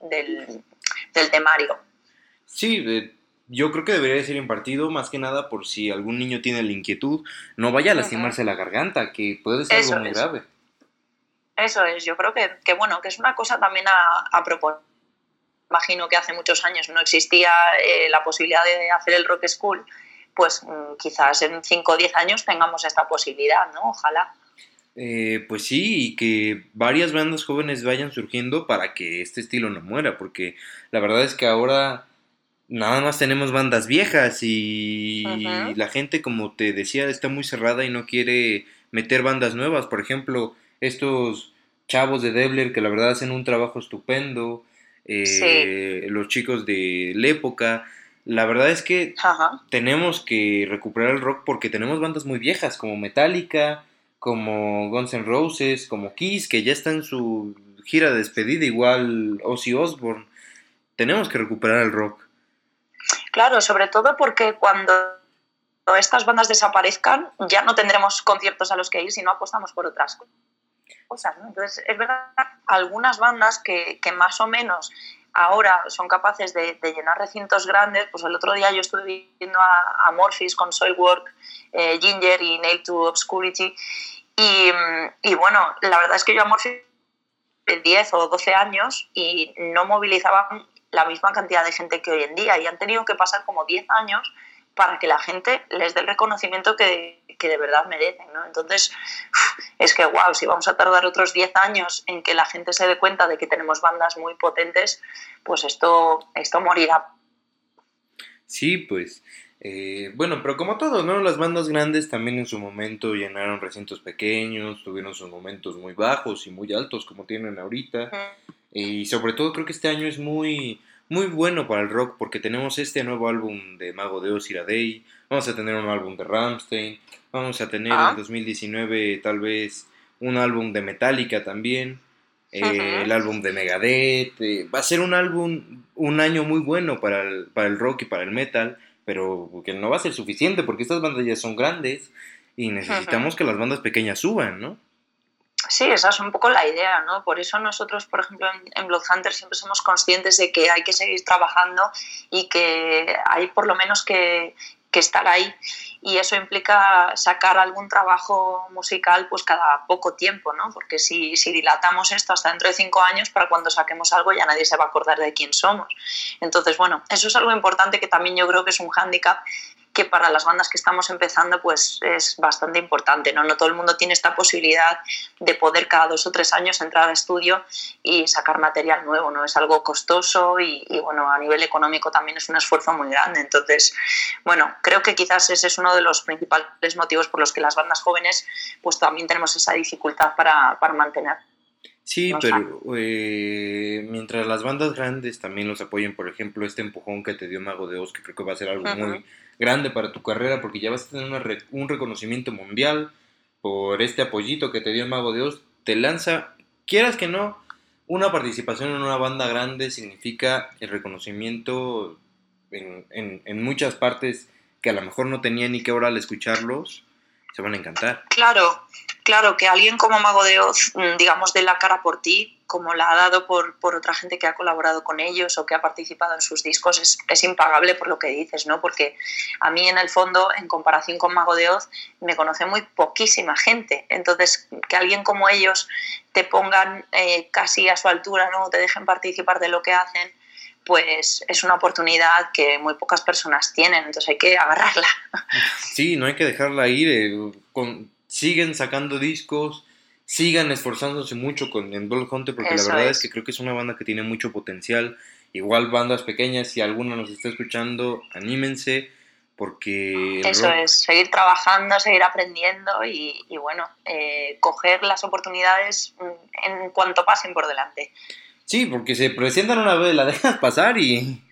del, del temario. Sí, de yo creo que debería ser impartido más que nada por si algún niño tiene la inquietud, no vaya a lastimarse la garganta, que puede ser algo muy grave. Eso es, yo creo que, que, bueno, que es una cosa también a, a proponer. Imagino que hace muchos años no existía eh, la posibilidad de hacer el rock school, pues mm, quizás en 5 o 10 años tengamos esta posibilidad, ¿no? Ojalá. Eh, pues sí, y que varias bandas jóvenes vayan surgiendo para que este estilo no muera, porque la verdad es que ahora nada más tenemos bandas viejas y la gente, como te decía, está muy cerrada y no quiere meter bandas nuevas. Por ejemplo, estos chavos de Debler que la verdad hacen un trabajo estupendo, eh, los chicos de la época. La verdad es que tenemos que recuperar el rock porque tenemos bandas muy viejas como Metallica, como Guns N' Roses, como Kiss, que ya está en su gira de despedida, igual Ozzy Osbourne. Tenemos que recuperar el rock. Claro, sobre todo porque cuando estas bandas desaparezcan ya no tendremos conciertos a los que ir si no apostamos por otras cosas. Entonces, es verdad, algunas bandas que, que, más o menos ahora son capaces de, llenar recintos grandes, pues el otro día yo estuve viendo a, a con Soilwork, eh, Ginger y Nail to Obscurity y, y, bueno, la verdad es que yo a Morphis 10 o 12 años y no movilizaban la misma cantidad de gente que hoy en día y han tenido que pasar como 10 años para que la gente les dé el reconocimiento que, que de verdad merecen. ¿no? Entonces, es que, wow, si vamos a tardar otros 10 años en que la gente se dé cuenta de que tenemos bandas muy potentes, pues esto, esto morirá. Sí, pues. Eh, bueno, pero como todo, ¿no? Las bandas grandes también en su momento llenaron recintos pequeños, tuvieron sus momentos muy bajos y muy altos como tienen ahorita. Y sobre todo creo que este año es muy, muy bueno para el rock porque tenemos este nuevo álbum de Mago de Oz Day, vamos a tener un álbum de Ramstein, vamos a tener en 2019 tal vez un álbum de Metallica también, eh, el álbum de Megadeth, eh, va a ser un álbum, un año muy bueno para el, para el rock y para el metal, pero que no va a ser suficiente porque estas bandas ya son grandes y necesitamos que las bandas pequeñas suban, ¿no? Sí, esa es un poco la idea, ¿no? Por eso nosotros, por ejemplo, en, Bloodhunter siempre somos conscientes de que hay que seguir trabajando y que hay por lo menos que, que estar ahí y eso implica sacar algún trabajo musical pues cada poco tiempo, ¿no? Porque si, si, dilatamos esto hasta dentro de cinco años, para cuando saquemos algo ya nadie se va a acordar de quién somos. Entonces, bueno, eso es algo importante que también yo creo que es un hándicap que para las bandas que estamos empezando pues es bastante importante. ¿no? no todo el mundo tiene esta posibilidad de poder cada dos o tres años entrar al estudio y sacar material nuevo. ¿no? Es algo costoso y, bueno, a nivel económico también es un esfuerzo muy grande. Entonces, bueno, creo que quizás ese es uno de los principales motivos por los que las bandas jóvenes pues también tenemos esa dificultad para, para mantener. Sí, pero eh, mientras las bandas grandes también los apoyen, por ejemplo, este empujón que te dio Mago de Oz, que creo que va a ser algo muy grande para tu carrera porque ya vas a tener un reconocimiento mundial por este apoyito que te dio el Mago de Oz, te lanza, quieras que no, una participación en una banda grande significa el reconocimiento en, en, en muchas partes que a lo mejor no tenían ni que hora al escucharlos, se van a encantar. Claro, claro, que alguien como Mago de Oz, mm, digamos, de la cara por ti, como la ha dado por, por, otra gente que ha colaborado con ellos o que ha participado en sus discos, es, es, impagable por lo que dices, ¿no? Porque a mí, en el fondo, en comparación con Mago de Oz, me conoce muy poquísima gente. Entonces, que alguien como ellos te pongan eh, casi a su altura, ¿no? Te dejen participar de lo que hacen, pues es una oportunidad que muy pocas personas tienen, entonces hay que agarrarla. Sí, no hay que dejarla ir, eh, con, siguen sacando discos, sigan esforzándose mucho con el Blood Hunter, porque Eso la verdad es. es. que creo que es una banda que tiene mucho potencial, igual bandas pequeñas, si alguna nos está escuchando, anímense, porque... Eso rock... es, seguir trabajando, seguir aprendiendo y, y bueno, eh, coger las oportunidades en cuanto pasen por delante. Sí, porque se presentan una vez, la dejas pasar y...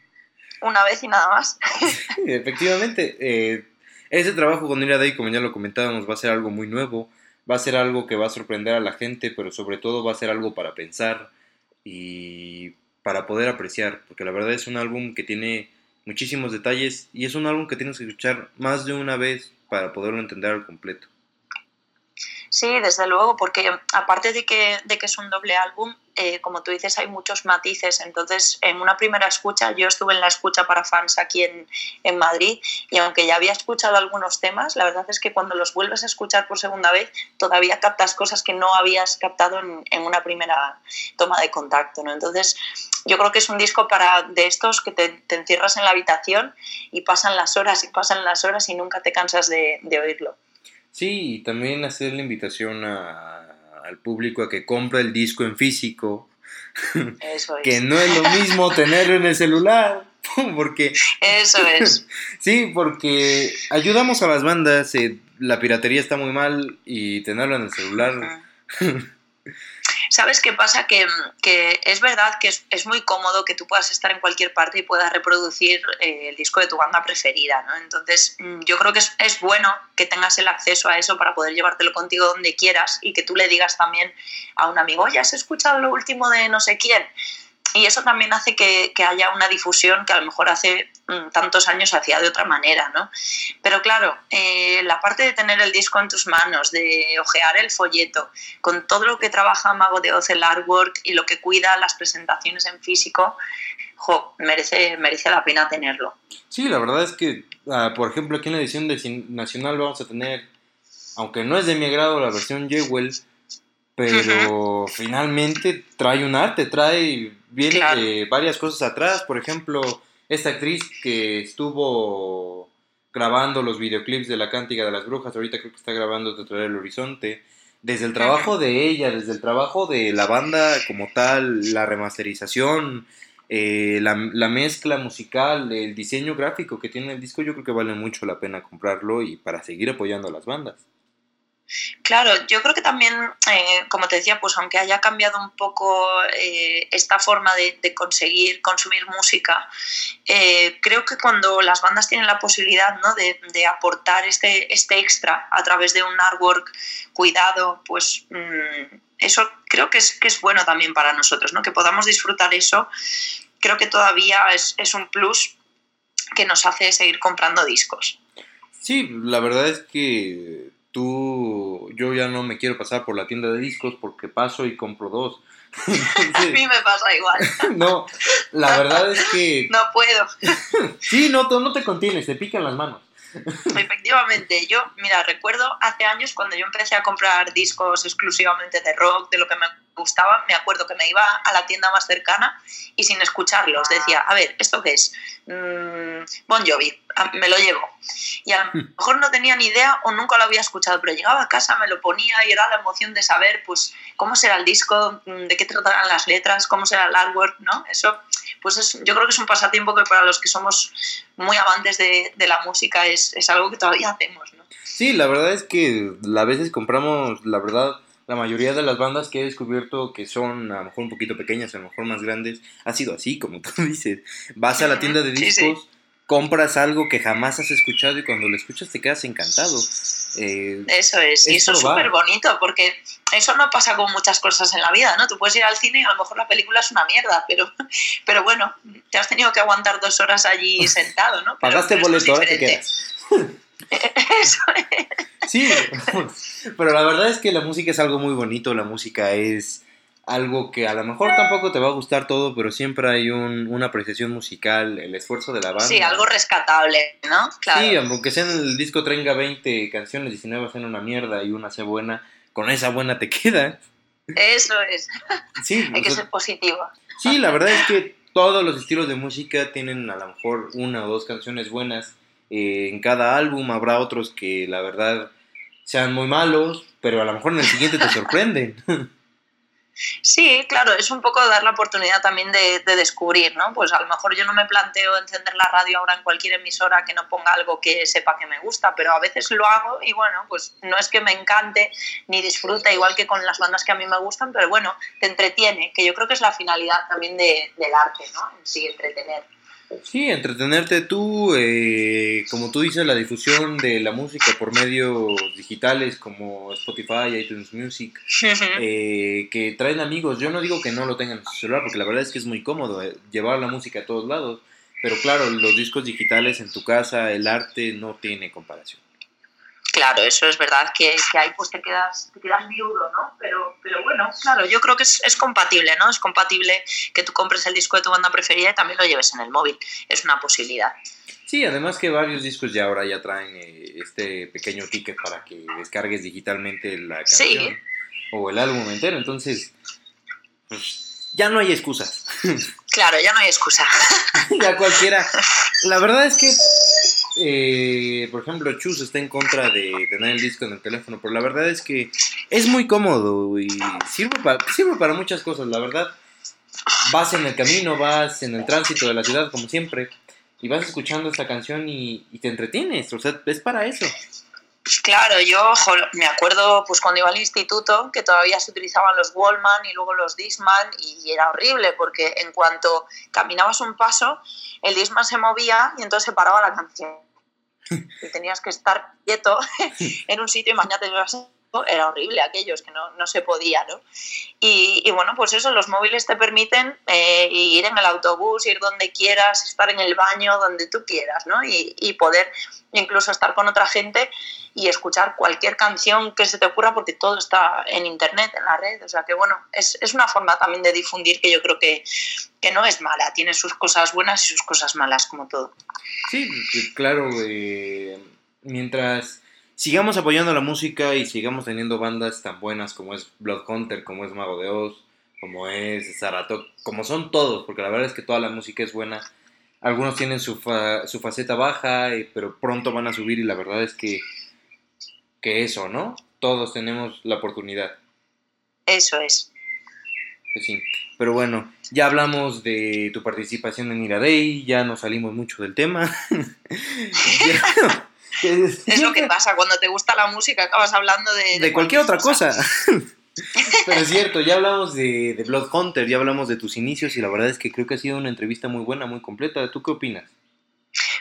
Una vez y nada más. sí, efectivamente. Eh, ese trabajo con Ira Day, como ya lo comentábamos, va a ser algo muy nuevo. Va a ser algo que va a sorprender a la gente, pero sobre todo va a ser algo para pensar y para poder apreciar. Porque la verdad es un álbum que tiene muchísimos detalles y es un álbum que tienes que escuchar más de una vez para poderlo entender al completo. Sí, desde luego, porque aparte de que, de que es un doble álbum, eh, como tú dices, hay muchos matices. Entonces, en una primera escucha, yo estuve en la escucha para fans aquí en, en, Madrid y aunque ya había escuchado algunos temas, la verdad es que cuando los vuelves a escuchar por segunda vez, todavía captas cosas que no habías captado en, en una primera toma de contacto. ¿no? Entonces, yo creo que es un disco para de estos que te, te, encierras en la habitación y pasan las horas y pasan las horas y nunca te cansas de, de oírlo. Sí, y también hacer la invitación a, al público a que compre el disco en físico. Eso es. que no es lo mismo tenerlo en el celular. Porque. Eso es. sí, porque ayudamos a las bandas. Eh, la piratería está muy mal y tenerlo en el celular. Uh -huh. ¿Sabes qué pasa? Que, que es verdad que es, muy cómodo que tú puedas estar en cualquier parte y puedas reproducir eh, el disco de tu banda preferida, ¿no? Entonces, mm, yo creo que es, es, bueno que tengas el acceso a eso para poder llevártelo contigo donde quieras y que tú le digas también a un amigo, oye, ¿has escuchado lo último de no sé quién? y eso también hace que, que, haya una difusión que a lo mejor hace tantos años hacía de otra manera, ¿no? Pero claro, eh, la parte de tener el disco en tus manos, de ojear el folleto, con todo lo que trabaja Mago de Oz, el artwork y lo que cuida las presentaciones en físico, jo, merece, merece la pena tenerlo. Sí, la verdad es que, uh, por ejemplo, aquí en la edición de Nacional vamos a tener, aunque no es de mi agrado la versión Jewel, pero uh -huh. finalmente trae un arte, trae viene claro. eh, varias cosas atrás, por ejemplo, esta actriz que estuvo grabando los videoclips de la Cántica de las Brujas, ahorita creo que está grabando Detrás del Horizonte, desde el trabajo de ella, desde el trabajo de la banda como tal, la remasterización, eh, la, la, mezcla musical, el diseño gráfico que tiene el disco, yo creo que vale mucho la pena comprarlo y para seguir apoyando a las bandas. Claro, yo creo que también, eh, como te decía, pues aunque haya cambiado un poco eh, esta forma de, conseguir consumir música, eh, creo que cuando las bandas tienen la posibilidad ¿no? de, aportar este, este extra a través de un artwork cuidado, pues mmm, eso creo que es, que es bueno también para nosotros, ¿no? que podamos disfrutar eso, creo que todavía es, es un plus que nos hace seguir comprando discos. Sí, la verdad es que tú, yo ya no me quiero pasar por la tienda de discos porque paso y compro dos. a mí me pasa igual. no, la verdad es que... No puedo. sí, no, no te contienes, te pican las manos. Efectivamente, yo, mira, recuerdo hace años cuando yo empecé a comprar discos exclusivamente de rock, de lo que me gustaba, me acuerdo que me iba a la tienda más cercana y sin escucharlos decía, a ver, ¿esto qué es? Mm, bon Jovi, me lo llevo. Y a lo mejor no tenía ni idea o nunca lo había escuchado, pero llegaba a casa, me lo ponía y era la emoción de saber, pues, cómo será el disco, de qué tratarán las letras, cómo será el artwork, ¿no? Eso, pues es, yo creo que es un pasatiempo que para los que somos muy amantes de, de la música es, es, algo que todavía hacemos, ¿no? Sí, la verdad es que a veces compramos, la verdad, la mayoría de las bandas que he descubierto que son a lo mejor un poquito pequeñas, a lo mejor más grandes, ha sido así, como tú dices. Vas a la tienda de discos, sí, sí. compras algo que jamás has escuchado y cuando lo escuchas te quedas encantado. Eh, eso es, y eso es súper bonito porque eso no pasa con muchas cosas en la vida, ¿no? Tú puedes ir al cine y a lo mejor la película es una mierda, pero, pero bueno, te has tenido que aguantar dos horas allí sentado, ¿no? Pagaste boleto, ahora te quedas. Eso es. Sí, pero la verdad es que la música es algo muy bonito, la música es algo que a lo mejor tampoco te va a gustar todo, pero siempre hay un, una apreciación musical, el esfuerzo de la banda. Sí, algo rescatable, ¿no? Claro. Sí, aunque sea en el disco tenga 20 canciones, 19 sean una mierda y una sea buena, con esa buena te queda. Eso es. Sí, Hay que o sea, ser positivo. sí, la verdad es que todos los estilos de música tienen a lo mejor una o dos canciones buenas. Eh, en cada álbum habrá otros que la verdad sean muy malos, pero a lo mejor en el siguiente te sorprenden. Sí, claro, es un poco dar la oportunidad también de, de descubrir, ¿no? Pues a lo mejor yo no me planteo encender la radio ahora en cualquier emisora que no ponga algo que sepa que me gusta, pero a veces lo hago y bueno, pues no es que me encante ni disfruta igual que con las bandas que a mí me gustan, pero bueno, te entretiene, que yo creo que es la finalidad también de- del arte, ¿no? En sí, entretener. Sí, entretenerte tú, eh, como tú dices, la difusión de la música por medios digitales como Spotify, iTunes Music, eh, que traen amigos. Yo no digo que no lo tengan en su celular, porque la verdad es que es muy cómodo eh, llevar la música a todos lados. Pero claro, los discos digitales en tu casa, el arte no tiene comparación. Claro, eso es verdad que, que ahí pues te quedas, te quedas viudo, ¿no? Pero, pero bueno, claro, yo creo que es, es compatible, ¿no? Es compatible que tú compres el disco de tu banda preferida y también lo lleves en el móvil. Es una posibilidad. Sí, además que varios discos ya ahora ya traen eh, este pequeño ticket para que descargues digitalmente la Sí. canción o el álbum entero. Entonces, pues, ya no hay excusas. Claro, ya no hay excusa. ya cualquiera. La verdad es que, eh, por ejemplo, Chus está en contra de tener el disco en el teléfono, pero la verdad es que es muy cómodo y sirve para, sirve para muchas cosas. La verdad, vas en el camino, vas en el tránsito de la ciudad, como siempre, y vas escuchando esta canción y, y te entretienes. O sea, es para eso. Claro, yo me acuerdo pues cuando iba al instituto que todavía se utilizaban los Wallman y luego los Discman y era horrible porque en cuanto caminabas un paso el Discman se movía y entonces se paraba la canción y tenías que estar quieto en un sitio, imagínate, ibas en- era horrible aquellos que no, no se podía, ¿no? Y, y bueno, pues eso, los móviles te permiten eh, ir en el autobús, ir donde quieras, estar en el baño, donde tú quieras, ¿no? Y, y poder incluso estar con otra gente y escuchar cualquier canción que se te ocurra porque todo está en internet, en la red. O sea que bueno, es, es una forma también de difundir que yo creo que, que no es mala, tiene sus cosas buenas y sus cosas malas, como todo. Sí, claro, eh, mientras sigamos apoyando la música y sigamos teniendo bandas tan buenas como es Bloodhunter, como es Mago de Oz, como es Zaratok, como son todos, porque la verdad es que toda la música es buena. Algunos tienen su, fa- su faceta baja, eh, pero pronto van a subir y la verdad es que, que eso, ¿no? Todos tenemos la oportunidad. Eso es. Pues sí. Pero bueno, ya hablamos de tu participación en Iradei, ya nos salimos mucho del tema. Ya- Es lo que pasa, cuando te gusta la música acabas hablando de... de cualquier otra cosa. Pero es cierto, ya hablamos de, de Blood Hunter, ya hablamos de tus inicios y la verdad es que creo que ha sido una entrevista muy buena, muy completa. ¿Tú qué opinas?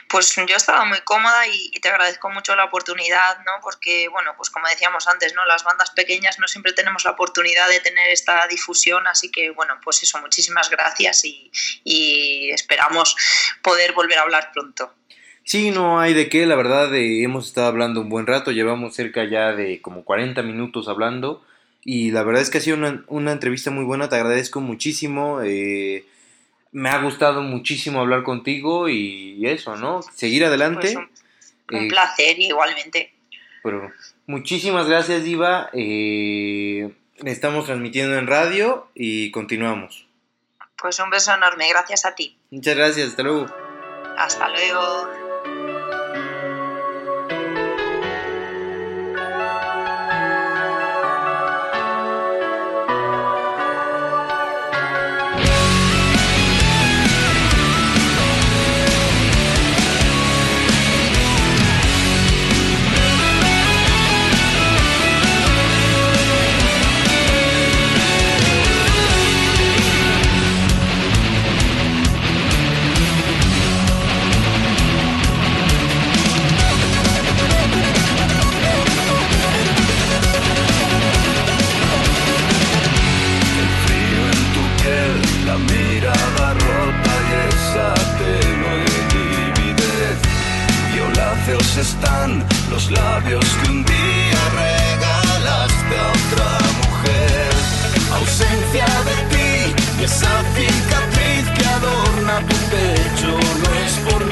Pues yo estaba muy cómoda y, y te agradezco mucho la oportunidad, ¿no? Porque, bueno, pues como decíamos antes, ¿no? Las bandas pequeñas no siempre tenemos la oportunidad de tener esta difusión, así que, bueno, pues eso, muchísimas gracias y, y esperamos poder volver a hablar pronto. Sí, no hay de qué, la verdad eh, hemos estado hablando un buen rato, llevamos cerca ya de como 40 minutos hablando y la verdad es que ha sido una, una entrevista muy buena, te agradezco muchísimo, eh, me ha gustado muchísimo hablar contigo y eso, ¿no? Seguir adelante. Pues un, un Eh, placer igualmente. Pero muchísimas gracias, Diva. Eh, estamos transmitiendo en radio y continuamos. Pues un beso enorme, gracias a ti. Muchas gracias, hasta luego. Hasta luego. Están los labios que un día regalaste a otra mujer? Ausencia de ti y esa cicatriz que adorna tu pecho no es por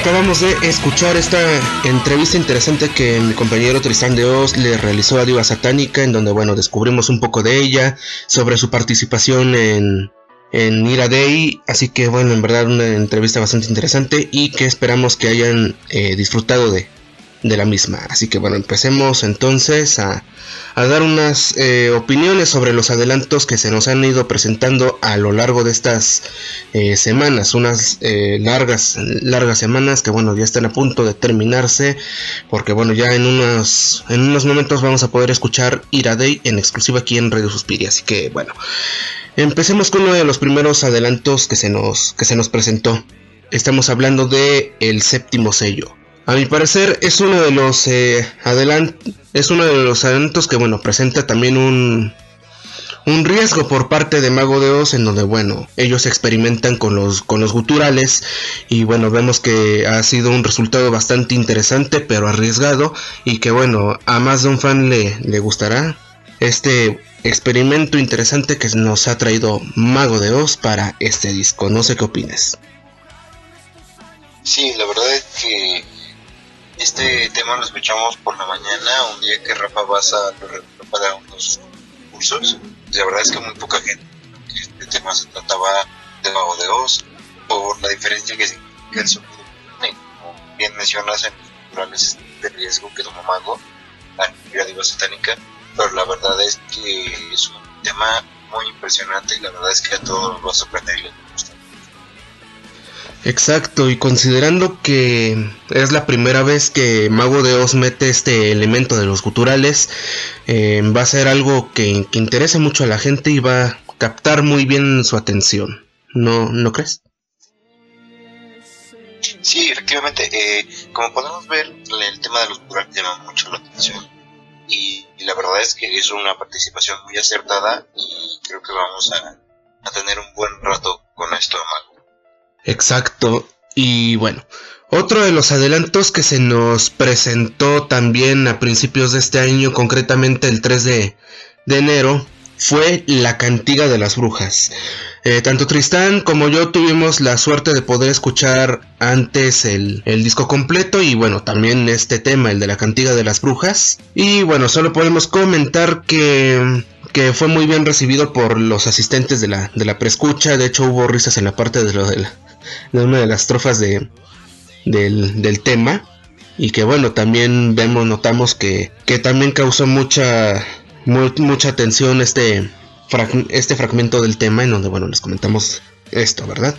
acabamos de escuchar esta entrevista interesante que mi compañero Tristan de Oz le realizó a Diva Satánica, en donde, bueno, descubrimos un poco de ella, sobre su participación en, en Ira Day. Así que, bueno, en verdad, una entrevista bastante interesante y que esperamos que hayan eh, disfrutado de de la misma. Así que bueno, empecemos entonces a, dar unas eh, opiniones sobre los adelantos que se nos han ido presentando a lo largo de estas eh, semanas, unas eh, largas, largas semanas que bueno, ya están a punto de terminarse, porque bueno, ya en unos, en unos momentos vamos a poder escuchar Ira Day en exclusiva aquí en Radio Suspiria. Así que bueno, empecemos con uno de los primeros adelantos que se nos, que se nos presentó. Estamos hablando de el séptimo sello. A mi parecer es uno de los eh, es uno de los adelantos que bueno presenta también un un riesgo por parte de Mago de Oz en donde bueno ellos experimentan con los con los guturales y bueno vemos que ha sido un resultado bastante interesante pero arriesgado y que bueno a más de un fan le, le gustará este experimento interesante que nos ha traído Mago de Oz para este disco. No sé qué opinas Sí, la verdad es que este tema lo escuchamos por la mañana, un día que Rafa vas a para unos cursos. La verdad es que muy poca gente. Este tema se trataba de Mago de Oz, por la diferencia que significa el sonido. Como bien mencionas en planes de riesgo que tomó Mago, la diva satánica. Pero la verdad es que es un tema muy impresionante y la verdad es que a todos nos va a sorprender y les gusta. Exacto, y considerando que es la primera vez que Mago de Oz mete este elemento de los guturales, eh, va a ser algo que, interese mucho a la gente y va a captar muy bien su atención. ¿No, ¿no crees? Sí, efectivamente. Eh, como podemos ver, el tema de los guturales llama mucho la atención. Y, la verdad es que es una participación muy acertada y creo que vamos a, a tener un buen rato con esto, Mago. Exacto. Y bueno, otro de los adelantos que se nos presentó también a principios de este año, concretamente el 3 de, enero, fue La Cantiga de las Brujas. Eh, tanto Tristán como yo tuvimos la suerte de poder escuchar antes el, el, disco completo y bueno, también este tema, el de la Cantiga de las Brujas. Y bueno, solo podemos comentar que que fue muy bien recibido por los asistentes de la, de la preescucha. De hecho, hubo risas en la parte de lo de la, una de las trofas de, del, tema. Y que bueno, también vemos, notamos que, que también causó mucha, mucha atención este, este fragmento del tema en donde bueno, les comentamos esto, ¿verdad?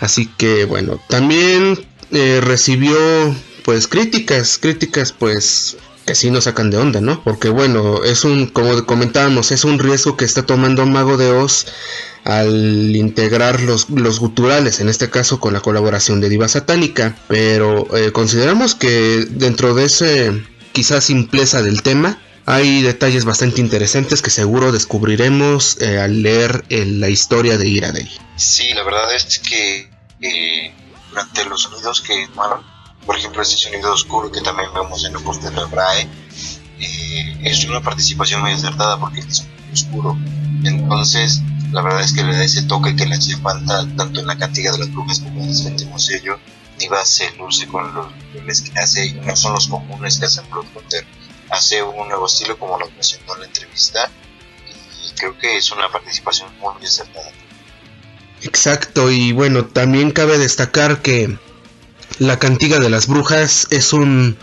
Así que bueno, también eh, recibió pues críticas, críticas pues que sí nos sacan de onda, ¿no? Porque bueno, es un, como comentábamos, es un riesgo que está tomando Mago de Oz al integrar los, los guturales, en este caso con la colaboración de Diva Satánica. Pero eh, consideramos que dentro de ese quizás simpleza del tema, hay detalles bastante interesantes que seguro descubriremos eh, al leer eh, la historia de Iraday. Sí, la verdad es que durante los sonidos que por ejemplo este sonido oscuro que también vemos en el poste de Brahe, es una participación muy acertada porque es oscuro. Entonces, la verdad es que le da ese toque que le hace falta tanto en la cantiga de las brujas como en el séptimo sello. Diva se luce con los niveles que hace, no son los comunes que hace Bloodhunter, hace un nuevo estilo como lo mencionó en la entrevista y creo que es una participación muy acertada. Exacto, y bueno, también cabe destacar que La cantiga de las brujas es un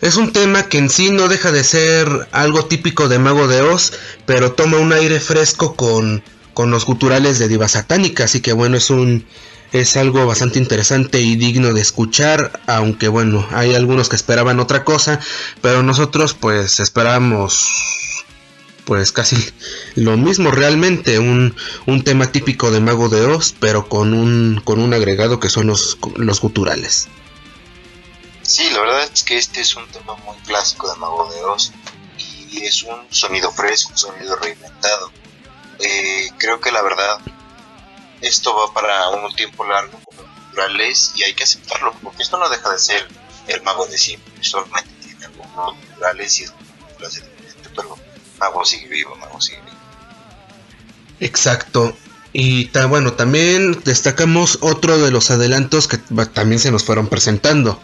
es un tema que en sí no deja de ser algo típico de Mago de Oz, pero toma un aire fresco con, con los guturales de diva satánica, así que bueno, es un es algo bastante interesante y digno de escuchar, aunque bueno, hay algunos que esperaban otra cosa, pero nosotros pues esperamos pues casi lo mismo realmente, un, un tema típico de Mago de Oz, pero con un, con un agregado que son los, los guturales. Sí, la verdad es que este es un tema muy clásico de Mago de Oz y es un sonido fresco, un sonido reinventado. Eh, creo que la verdad esto va para un tiempo largo como naturales y hay que aceptarlo porque esto no deja de ser el mago de siempre, solamente tiene algunos naturales y es diferente, pero mago sigue vivo, mago sigue vivo. Exacto. Y bueno, también destacamos otro de los adelantos que también se nos fueron presentando.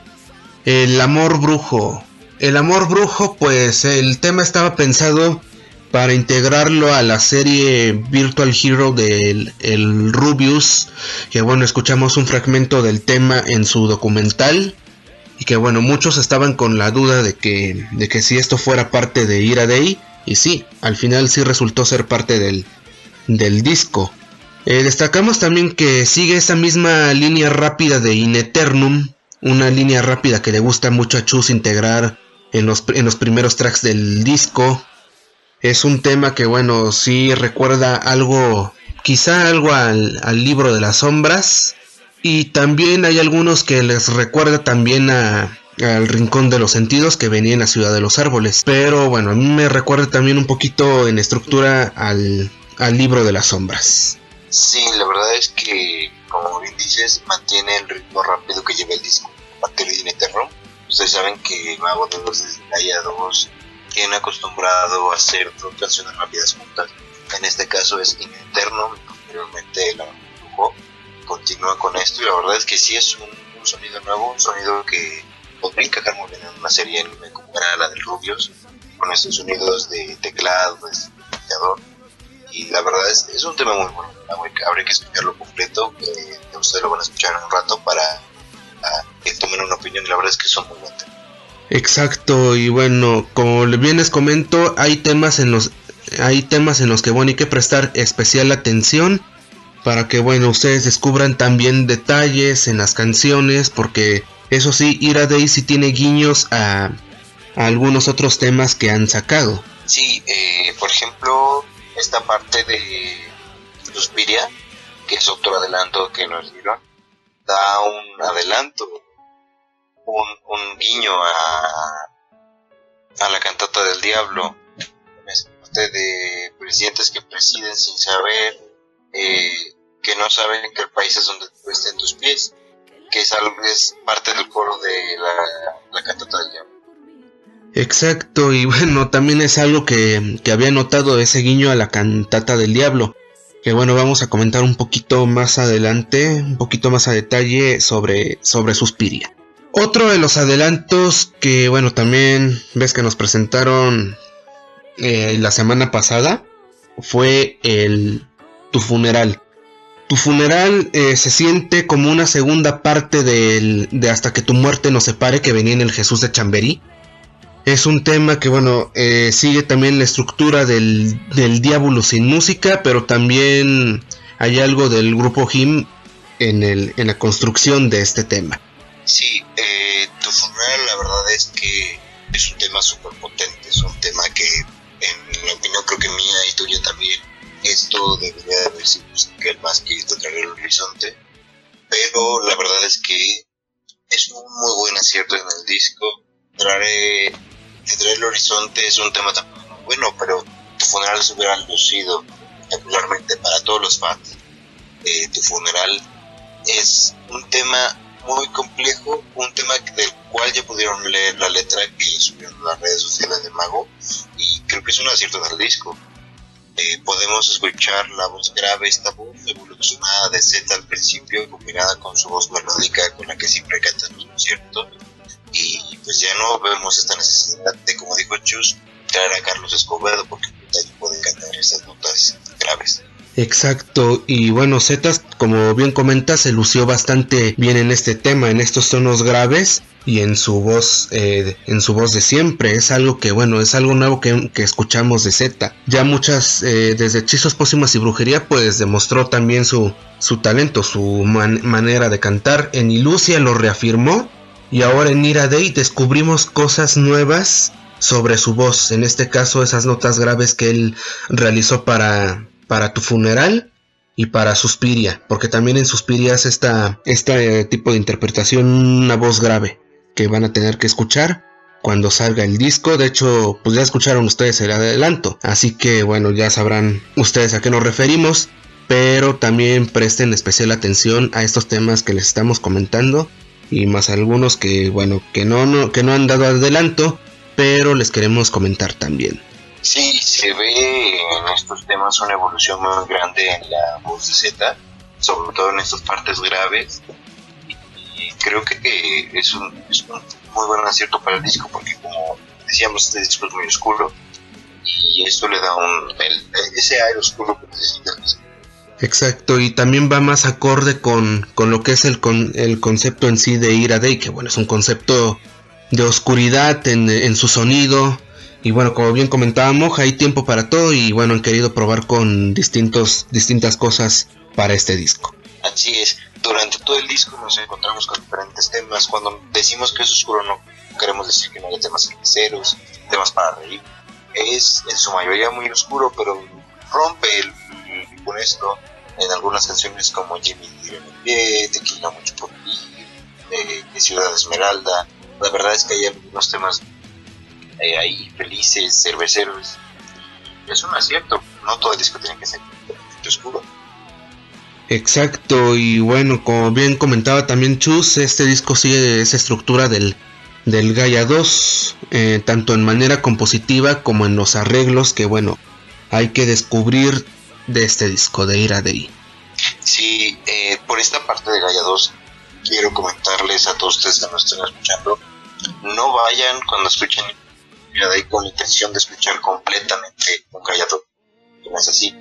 El amor brujo. El amor brujo, pues el tema estaba pensado para integrarlo a la serie Virtual Hero del el Rubius, que bueno, escuchamos un fragmento del tema en su documental y que bueno, muchos estaban con la duda de que, de que si esto fuera parte de Ira Day, y sí, al final sí resultó ser parte del, del disco. Eh, destacamos también que sigue esa misma línea rápida de In Eternum, una línea rápida que le gusta mucho a Chus integrar en los, en los primeros tracks del disco, es un tema que, bueno, sí recuerda algo, quizá algo al, libro de las sombras. Y también hay algunos que les recuerda también a, al Rincón de los Sentidos que venía en la Ciudad de los Árboles. Pero bueno, a mí me recuerda también un poquito en estructura al, al libro de las sombras. Sí, la verdad es que, como bien dices, mantiene el ritmo rápido que lleva el disco. De Eterno, ustedes saben que Mago de los 2 tiene acostumbrado a hacer dos canciones rápidas juntas. En este caso es Interno, posteriormente la continúa con esto y la verdad es que sí es un, sonido nuevo, un sonido que podría encajar muy bien en una serie anime como era la del Rubios, con estos sonidos de teclado, de sintetizador. Y la verdad es, es un tema muy bueno, habría que escucharlo completo, eh, ustedes lo van a escuchar en un rato para, que tomen una opinión y la verdad es que son muy buenos. Exacto, y bueno, como bien les comento, hay temas en los hay temas en los que bueno, hay que prestar especial atención para que bueno, ustedes descubran también detalles en las canciones, porque eso sí, Ira Day sí tiene guiños a, algunos otros temas que han sacado. Sí, eh, por ejemplo, esta parte de Suspiria, que es otro adelanto que nos dieron, da un adelanto un, guiño a, a la cantata del diablo, parte de presidentes que presiden sin saber, eh, que no saben que el país es donde en tus pies, que es, algo, es parte del coro de la, cantata del diablo. Exacto, y bueno, también es algo que, que había notado ese guiño a la cantata del diablo que bueno, vamos a comentar un poquito más adelante, un poquito más a detalle sobre, sobre Suspiria. Otro de los adelantos que, bueno, también ves que nos presentaron eh, la semana pasada fue el Tu funeral. Tu funeral eh, se siente como una segunda parte de Hasta que tu muerte nos separe que venía en el Jesús de Chamberí. Es un tema que, bueno, eh, sigue también la estructura del, del Diablo sin música, pero también hay algo del grupo Him en, en la construcción de este tema. Sí, eh, tu funeral la verdad es que es un tema súper potente, es un tema que en mi opinión creo que mía y tuya también, esto debería que el más que esto traer el horizonte, pero la verdad es que es un muy buen acierto en el disco, traer, traer el horizonte es un tema también muy bueno, pero tu funeral se hubiera lucido espectacularmente para todos los fans. Eh, tu funeral es un tema muy complejo, un tema del cual ya pudieron leer la letra que subieron en las redes sociales de Mago y creo que es un acierto del disco. Eh, podemos escuchar la voz grave, esta voz evolucionada de Z al principio, combinada con su voz melódica con la que siempre canta en los conciertos. Y pues ya no vemos esta necesidad de, como dijo Chus, traer a Carlos Escobedo porque puede cantar esas notas graves. Exacto, y bueno, Z como bien comenta, se lució bastante bien en este tema, en estos tonos graves y en su voz, eh, en su voz de siempre. Es algo que, bueno, es algo nuevo que, escuchamos de Z. Ya muchas, eh, desde Hechizos Pósimas y Brujería, pues demostró también su, su talento, su manera de cantar. En Ilusia lo reafirmó y ahora en Ira Day descubrimos cosas nuevas sobre su voz. En este caso, esas notas graves que él realizó para, para tu funeral y para Suspiria, porque también en Suspiria es esta, este tipo de interpretación, una voz grave que van a tener que escuchar cuando salga el disco. De hecho, pues ya escucharon ustedes el adelanto, así que bueno, ya sabrán ustedes a qué nos referimos. Pero también presten especial atención a estos temas que les estamos comentando y más algunos que bueno que no, no que no han dado adelanto pero les queremos comentar también. Sí, se ve en estos temas una evolución muy grande en la voz de Z, sobre todo en estas partes graves. Y creo que es un, muy buen acierto para el disco porque como decíamos, este disco es muy oscuro y esto le da un, ese aire oscuro que necesita el disco. Exacto, y también va más acorde con, con lo que es el, con, el concepto en sí de Ira Day, que bueno, es un concepto de oscuridad en, su sonido. Y bueno, como bien comentábamos, hay tiempo para todo y bueno, han querido probar con distintos, distintas cosas para este disco. Así es, durante todo el disco nos encontramos con diferentes temas. Cuando decimos que es oscuro no queremos decir que no haya temas sinceros, temas para reír. Es en su mayoría muy oscuro, pero rompe el, con esto en algunas canciones como Jimmy el pie, Tequila mucho por vivir, de Ciudad Esmeralda, la verdad es que hay algunos temas eh, ahí felices, cerveceros. Es un acierto, no todo el disco tiene que ser oscuro. Exacto, y bueno, como bien comentaba también Chus, este disco sigue esa estructura del, del Gaia 2, eh, tanto en manera compositiva como en los arreglos que bueno, hay que descubrir de este disco, de Ira Day. Sí, eh, por esta parte de Gaia 2 quiero comentarles a todos ustedes que nos están escuchando, no vayan cuando escuchen ahí con la intención de escuchar completamente un callado. No es así.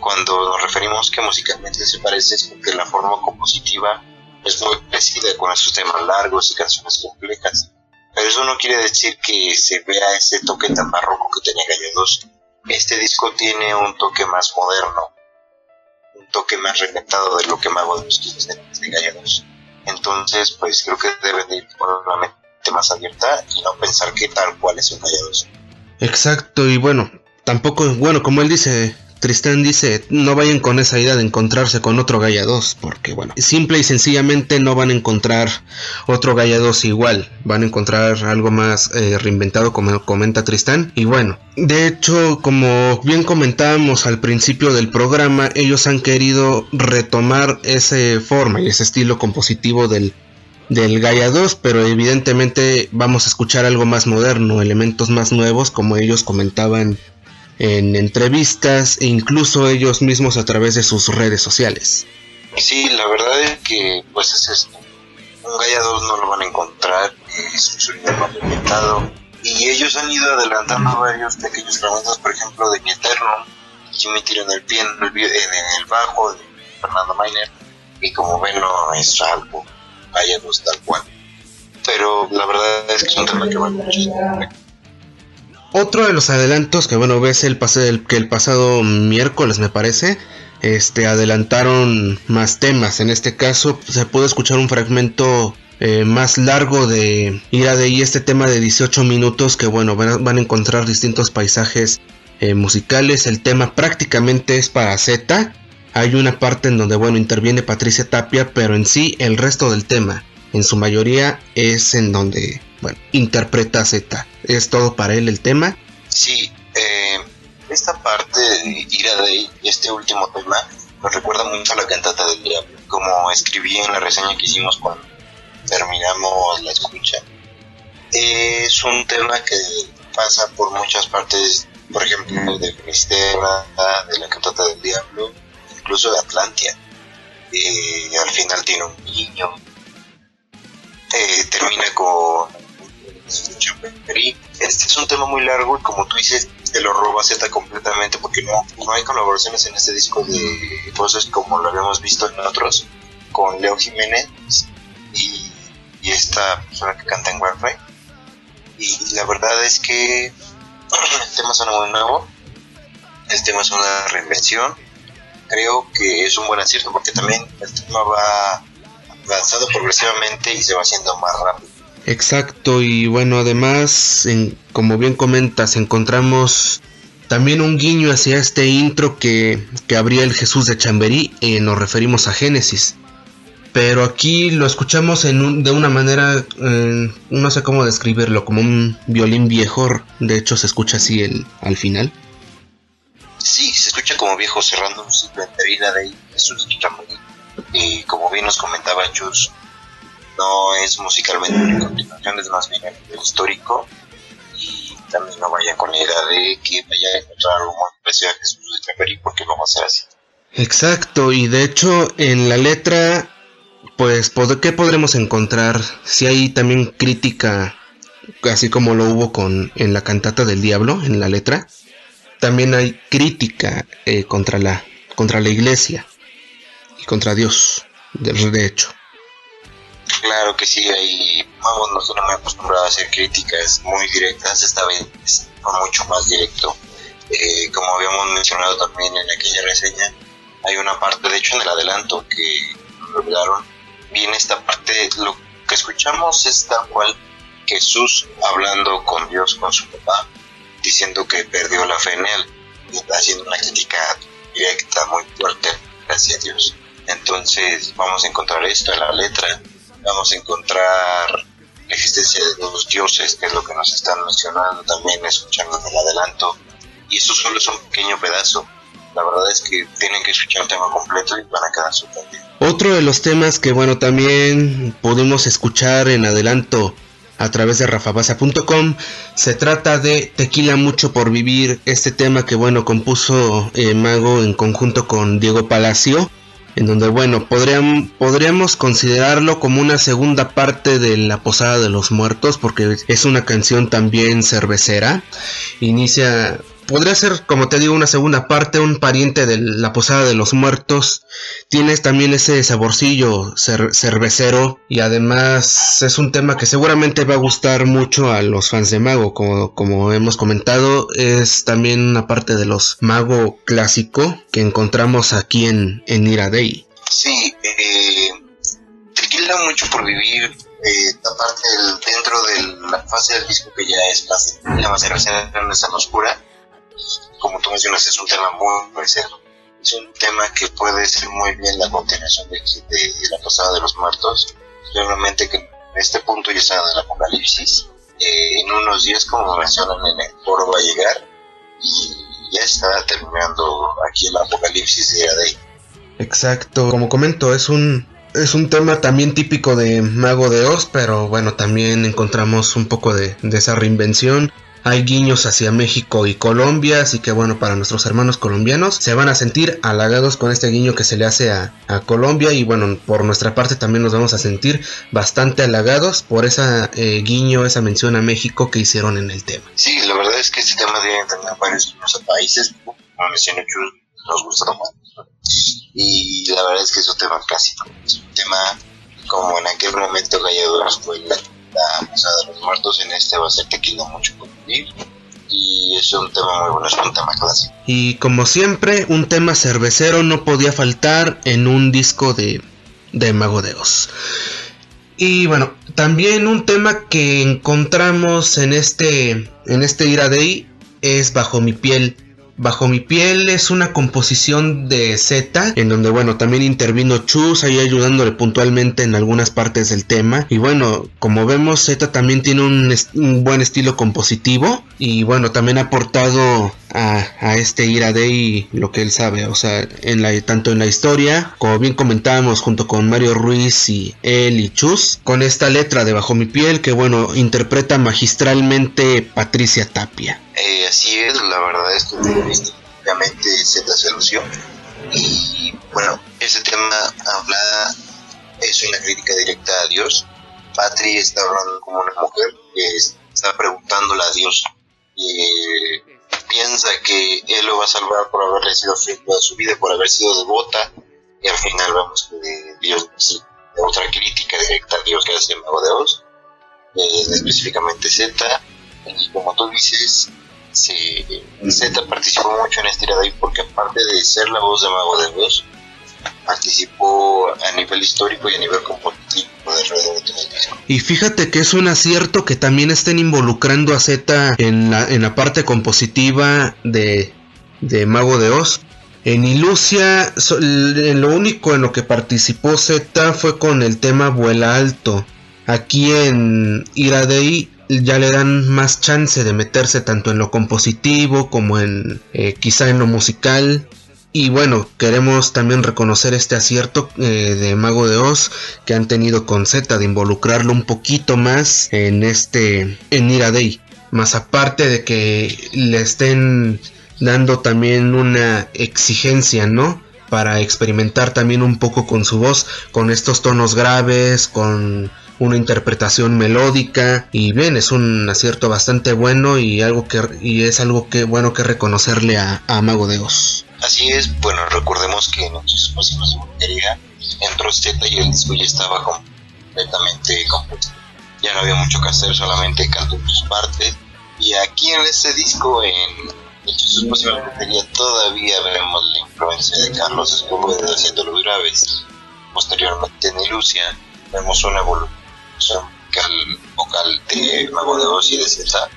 Cuando nos referimos que musicalmente se parece es porque la forma compositiva es muy parecida con esos temas largos y canciones complejas. Pero eso no quiere decir que se vea ese toque tan barroco que tenía Gallo 2. Este disco tiene un toque más moderno, un toque más reinventado de lo que Mago de los de, 2. Entonces, pues creo que deben de ir por la más abierta y no pensar que tal cual es un Gaia Exacto, y bueno, tampoco, bueno, como él dice, Tristán dice, no vayan con esa idea de encontrarse con otro Gaia 2, porque bueno, simple y sencillamente no van a encontrar otro Gaia 2 igual, van a encontrar algo más eh, reinventado como comenta Tristán. Y bueno, de hecho, como bien comentábamos al principio del programa, ellos han querido retomar esa forma y ese estilo compositivo del, del Gaia 2, pero evidentemente vamos a escuchar algo más moderno, elementos más nuevos, como ellos comentaban en entrevistas e incluso ellos mismos a través de sus redes sociales. Sí, la verdad es que pues es esto. Un Gaia 2 no lo van a encontrar, es un complementado y ellos han ido adelantando varios pequeños fragmentos, por ejemplo, de Mi Eterno, me Tiro en el pie, en el, bajo de Fernando Miner, y como ven no es algo 2 tal cual. Pero la verdad es que es un tema que vale mucho. Otro de los adelantos que bueno ves el, que el pasado miércoles me parece este adelantaron más temas en este caso se pudo escuchar un fragmento eh, más largo de Ira de y este tema de 18 minutos que bueno van a, encontrar distintos paisajes eh, musicales el tema prácticamente es para Z hay una parte en donde bueno interviene Patricia Tapia pero en sí el resto del tema en su mayoría es en donde bueno, interpreta Z. ¿Es todo para él el tema? Sí, eh, esta parte de Ira de este último tema, nos recuerda mucho a la cantata del diablo, como escribí en la reseña que hicimos cuando terminamos la escucha. Es un tema que pasa por muchas partes, por ejemplo, de Finisterra, de la cantata del diablo, incluso de Atlantia. Eh, al final tiene un niño. Eh, termina con este es un tema muy largo y como tú dices, se lo roba Z completamente porque no, no hay colaboraciones en este disco de cosas como lo habíamos visto en otros con Leo Jiménez y, esta persona que canta en Wi-Fi y la verdad es que el tema suena muy nuevo el tema es una reinvención creo que es un buen acierto porque también el tema va avanzando progresivamente y se va haciendo más rápido Exacto, y bueno, además, en, como bien comentas, encontramos también un guiño hacia este intro que, que abría el Jesús de Chamberí, y nos referimos a Génesis. Pero aquí lo escuchamos en de una manera, eh, no sé cómo describirlo, como un violín viejo, de hecho se escucha así el, al final. Sí, se escucha como viejo cerrando un ciclo ahí, Jesús de Chamberí. Y como bien nos comentaba Chus, no es musicalmente una continuación, es más bien el histórico y también no vaya con la idea de que vaya a encontrar algo muy especial a Jesús de Chamberí porque vamos a ser así. Exacto, y de hecho en la letra, pues, ¿qué podremos encontrar? Si hay también crítica, así como lo hubo con en la cantata del diablo, en la letra, también hay crítica eh, contra, la, contra la iglesia y contra Dios, de hecho. Claro que sí, ahí vamos, no estoy muy acostumbrado a hacer críticas muy directas, esta vez fue mucho más directo. Eh, como habíamos mencionado también en aquella reseña, hay una parte, de hecho en el adelanto que revelaron, viene esta parte, lo que escuchamos es tal cual Jesús hablando con Dios, con su papá, diciendo que perdió la fe en él, haciendo una crítica directa muy fuerte hacia Dios. Entonces vamos a encontrar esto en la letra vamos a encontrar la existencia de los dioses, que es lo que nos están mencionando también, escuchando en el adelanto. Y eso solo es un pequeño pedazo. La verdad es que tienen que escuchar el tema completo y van a quedar sorprendidos. Otro de los temas que, bueno, también pudimos escuchar en adelanto a través de rafabasa.com se trata de Tequila Mucho por Vivir, este tema que, bueno, compuso eh, Mago en conjunto con Diego Palacio en donde bueno, podríamos, podríamos considerarlo como una segunda parte de La Posada de los Muertos, porque es una canción también cervecera. Inicia podría ser, como te digo, una segunda parte, un pariente de la Posada de los Muertos. Tienes también ese saborcillo cervecero y además es un tema que seguramente va a gustar mucho a los fans de Mago, como, hemos comentado, es también una parte de los Mago clásico que encontramos aquí en, en Ira Day. Sí, eh, te mucho por vivir eh, aparte dentro de la fase del disco que ya es más, la más no es tan oscura como tú mencionas, es un tema muy, serio. Es un tema que puede ser muy bien la continuación de, la pasada de los muertos. Realmente que en este punto ya está en el apocalipsis. Eh, en unos días, como mencionan en el foro, va a llegar y ya está terminando aquí el apocalipsis de ahí. Exacto, como comento, es un es un tema también típico de Mago de Oz, pero bueno, también encontramos un poco de, de esa reinvención hay guiños hacia México y Colombia, así que bueno, para nuestros hermanos colombianos se van a sentir halagados con este guiño que se le hace a, Colombia y bueno, por nuestra parte también nos vamos a sentir bastante halagados por esa eh, guiño, esa mención a México que hicieron en el tema. Sí, la verdad es que este tema debe tener varios países, como mencioné, nos gusta. Y la verdad es que es un tema clásico, es un tema como en aquel momento Galladores fue la la Posada de los Muertos, en este va a ser Tequila Mucho por Vivir. Y es un tema muy bueno, es un tema clásico. Y como siempre, un tema cervecero no podía faltar en un disco de, de Mago de Oz. Y bueno, también un tema que encontramos en este, en este Ira es Bajo mi piel Bajo mi piel es una composición de Z, en donde bueno, también intervino Chus ahí ayudándole puntualmente en algunas partes del tema. Y bueno, como vemos, Z también tiene un, buen estilo compositivo. Y bueno, también ha aportado a, este Ira Day lo que él sabe. O sea, en la, tanto en la historia, como bien comentábamos junto con Mario Ruiz y él y Chus, con esta letra de Bajo mi piel que bueno, interpreta magistralmente Patricia Tapia. Eh, así es, la verdad es que Z se lució. Y bueno, ese tema habla, es una crítica directa a Dios. Patri está hablando como una mujer que está preguntándole a Dios eh, piensa que él lo va a salvar por haberle sido fiel toda su vida, por haber sido devota, y al final vemos que Dios, otra crítica directa a Dios que hace Mago de Oz, eh, específicamente Z, y como tú dices, Z participó mucho en este ahí porque aparte de ser la voz de Mago de Oz, participó a nivel histórico y a nivel competitivo de Y fíjate que es un acierto que también estén involucrando a Z en la, en la parte compositiva de, de Mago de Oz. En Ilusia, en lo único en lo que participó Z fue con el tema Vuela Alto. Aquí en Iradei ya le dan más chance de meterse tanto en lo compositivo como en eh, quizá en lo musical. Y bueno, queremos también reconocer este acierto eh, de Mago de Oz que han tenido con Z de involucrarlo un poquito más en este en Ira Day. Más aparte de que le estén dando también una exigencia, ¿no? Para experimentar también un poco con su voz, con estos tonos graves, con una interpretación melódica y bien es un acierto bastante bueno y algo que y es algo que bueno que reconocerle a, a Mago de Oz. Así es, bueno, recordemos que en de batería entró Z y el disco ya estaba completamente compuesto. Ya no había mucho que hacer, solamente cantó sus partes. Y aquí en este disco, en de batería, todavía vemos la influencia de Carlos Escobedo haciendo los graves. Posteriormente en Ilusia, vemos una evolución vocal de Mago de Oz y de Z.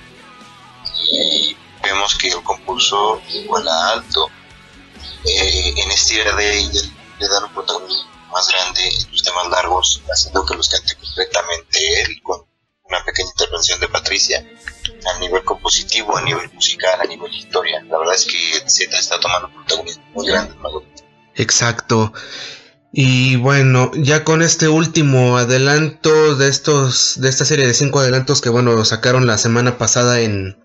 Y vemos que el compuso vuela alto eh, en este de le dan un protagonismo más grande en los temas largos, haciendo que los cante completamente él, con una pequeña intervención de Patricia, a nivel compositivo, a nivel musical, a nivel historia. La verdad es que Z está tomando un protagonismo muy grande. Exacto. Y bueno, ya con este último adelanto de estos, de esta serie de cinco adelantos que bueno sacaron la semana pasada en,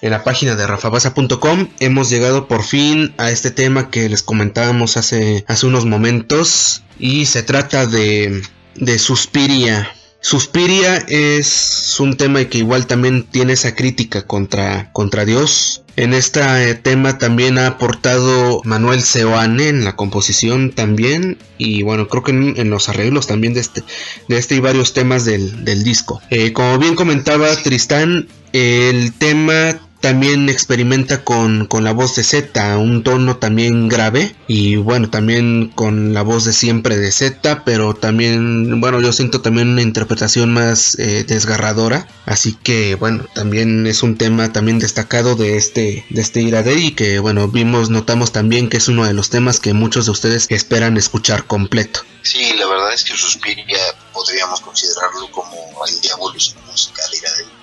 en la página de rafabasa.com hemos llegado por fin a este tema que les comentábamos hace, hace unos momentos y se trata de, de Suspiria. Suspiria es un tema que igual también tiene esa crítica contra, contra Dios. En este tema también ha aportado Manuel Seoane en la composición también. Y bueno, creo que en, los arreglos también de este, de este y varios temas del, disco. Eh, como bien comentaba Tristán, el tema también experimenta con, la voz de Z, un tono también grave y bueno, también con la voz de siempre de Z, pero también, bueno, yo siento también una interpretación más eh, desgarradora, así que bueno, también es un tema también destacado de este, de este y que bueno, vimos, notamos también que es uno de los temas que muchos de ustedes esperan escuchar completo. Sí, la verdad es que Suspiria podríamos considerarlo como el diablo musical Iradeí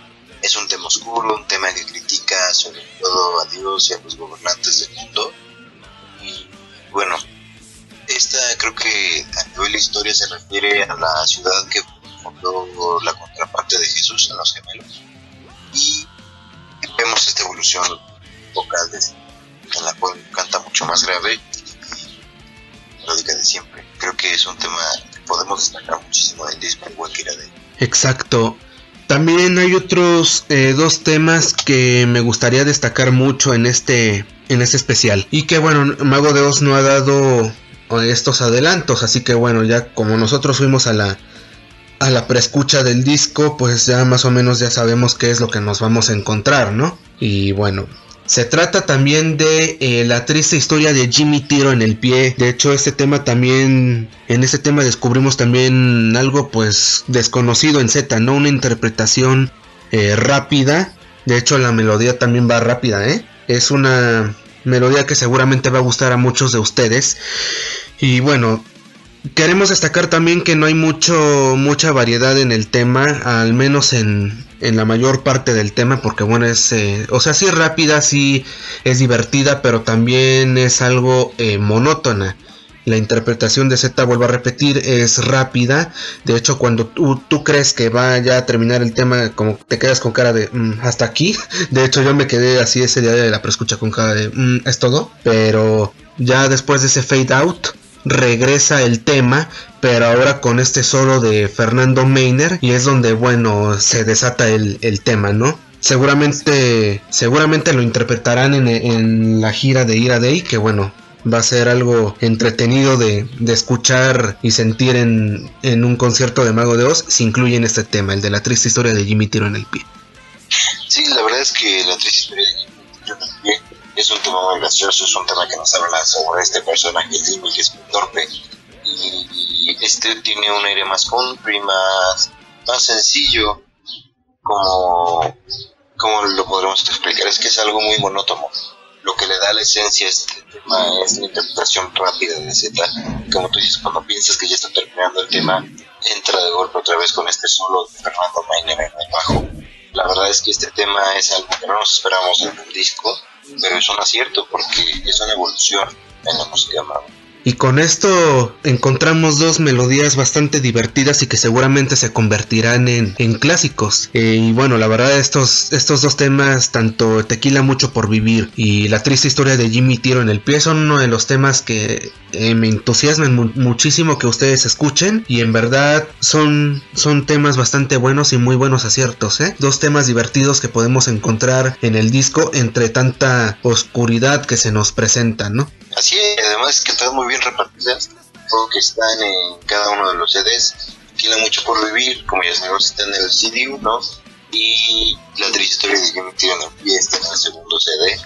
es un tema oscuro, un tema que critica sobre todo a Dios y a los gobernantes del mundo. Y bueno, esta creo que a nivel de historia se refiere a la ciudad que fundó la contraparte de Jesús en los gemelos. Y vemos esta evolución vocal en la cual canta mucho más grave y de siempre. Creo que es un tema que podemos destacar muchísimo del disco, igual que era de Exacto. También hay otros eh, dos temas que me gustaría destacar mucho en este, en este especial. Y que bueno, Mago de Oz no ha dado estos adelantos. Así que bueno, ya como nosotros fuimos a la, a la preescucha del disco, pues ya más o menos ya sabemos qué es lo que nos vamos a encontrar, ¿no? Y bueno, se trata también de eh, la triste historia de Jimmy Tiro en el pie. De hecho, este tema también, en este tema descubrimos también algo pues desconocido en Z, ¿no? Una interpretación eh, rápida. De hecho, la melodía también va rápida, ¿eh? Es una melodía que seguramente va a gustar a muchos de ustedes. Y bueno, Queremos destacar también que no hay mucho, mucha variedad en el tema, al menos en, en la mayor parte del tema, porque bueno, es, eh, o sea, sí rápida, sí es divertida, pero también es algo eh, monótona. La interpretación de Z, vuelvo a repetir, es rápida. De hecho, cuando tú, tú, crees que va ya a terminar el tema, como te quedas con cara de mm, hasta aquí. De hecho, yo me quedé así ese día de la preescucha con cara de mm, es todo. Pero ya después de ese fade out, regresa el tema, pero ahora con este solo de Fernando Meiner y es donde, bueno, se desata el, tema, ¿no? seguramente seguramente lo interpretarán en, en la gira de Ira Day que bueno va a ser algo entretenido de, de escuchar y sentir en, en, un concierto de Mago de Oz si incluyen este tema, el de la triste historia de Jimmy Tiro en el pie. Sí, la verdad es que la triste historia de Jimmy es un tema muy gracioso, es un tema que nos habla sobre este personaje Jimmy que es muy torpe y, este tiene un aire más country, más, más sencillo, como, como lo podremos explicar, es que es algo muy monótono lo que le da la esencia a este tema es la interpretación rápida de Z. Como tú dices, cuando piensas que ya está terminando el tema, entra de golpe otra vez con este solo de Fernando Mainer en el bajo. La verdad es que este tema es algo que no nos esperamos en el disco, pero es un acierto porque es una evolución en la música y con esto encontramos dos melodías bastante divertidas y que seguramente se convertirán en, en clásicos. Eh, y bueno, la verdad estos, estos dos temas, tanto Tequila Mucho por Vivir y La Triste Historia de Jimmy Tiro en el Pie, son uno de los temas que eh, me entusiasman muchísimo que ustedes escuchen. Y en verdad son, son temas bastante buenos y muy buenos aciertos. ¿eh? Dos temas divertidos que podemos encontrar en el disco entre tanta oscuridad que se nos presenta, ¿no? Así es, además que están muy bien repartidas, que están en cada uno de los CDs. Tiene mucho por vivir, como ya sabemos, está en el CD 1 y la triste historia de Jimmy pie está en el segundo CD,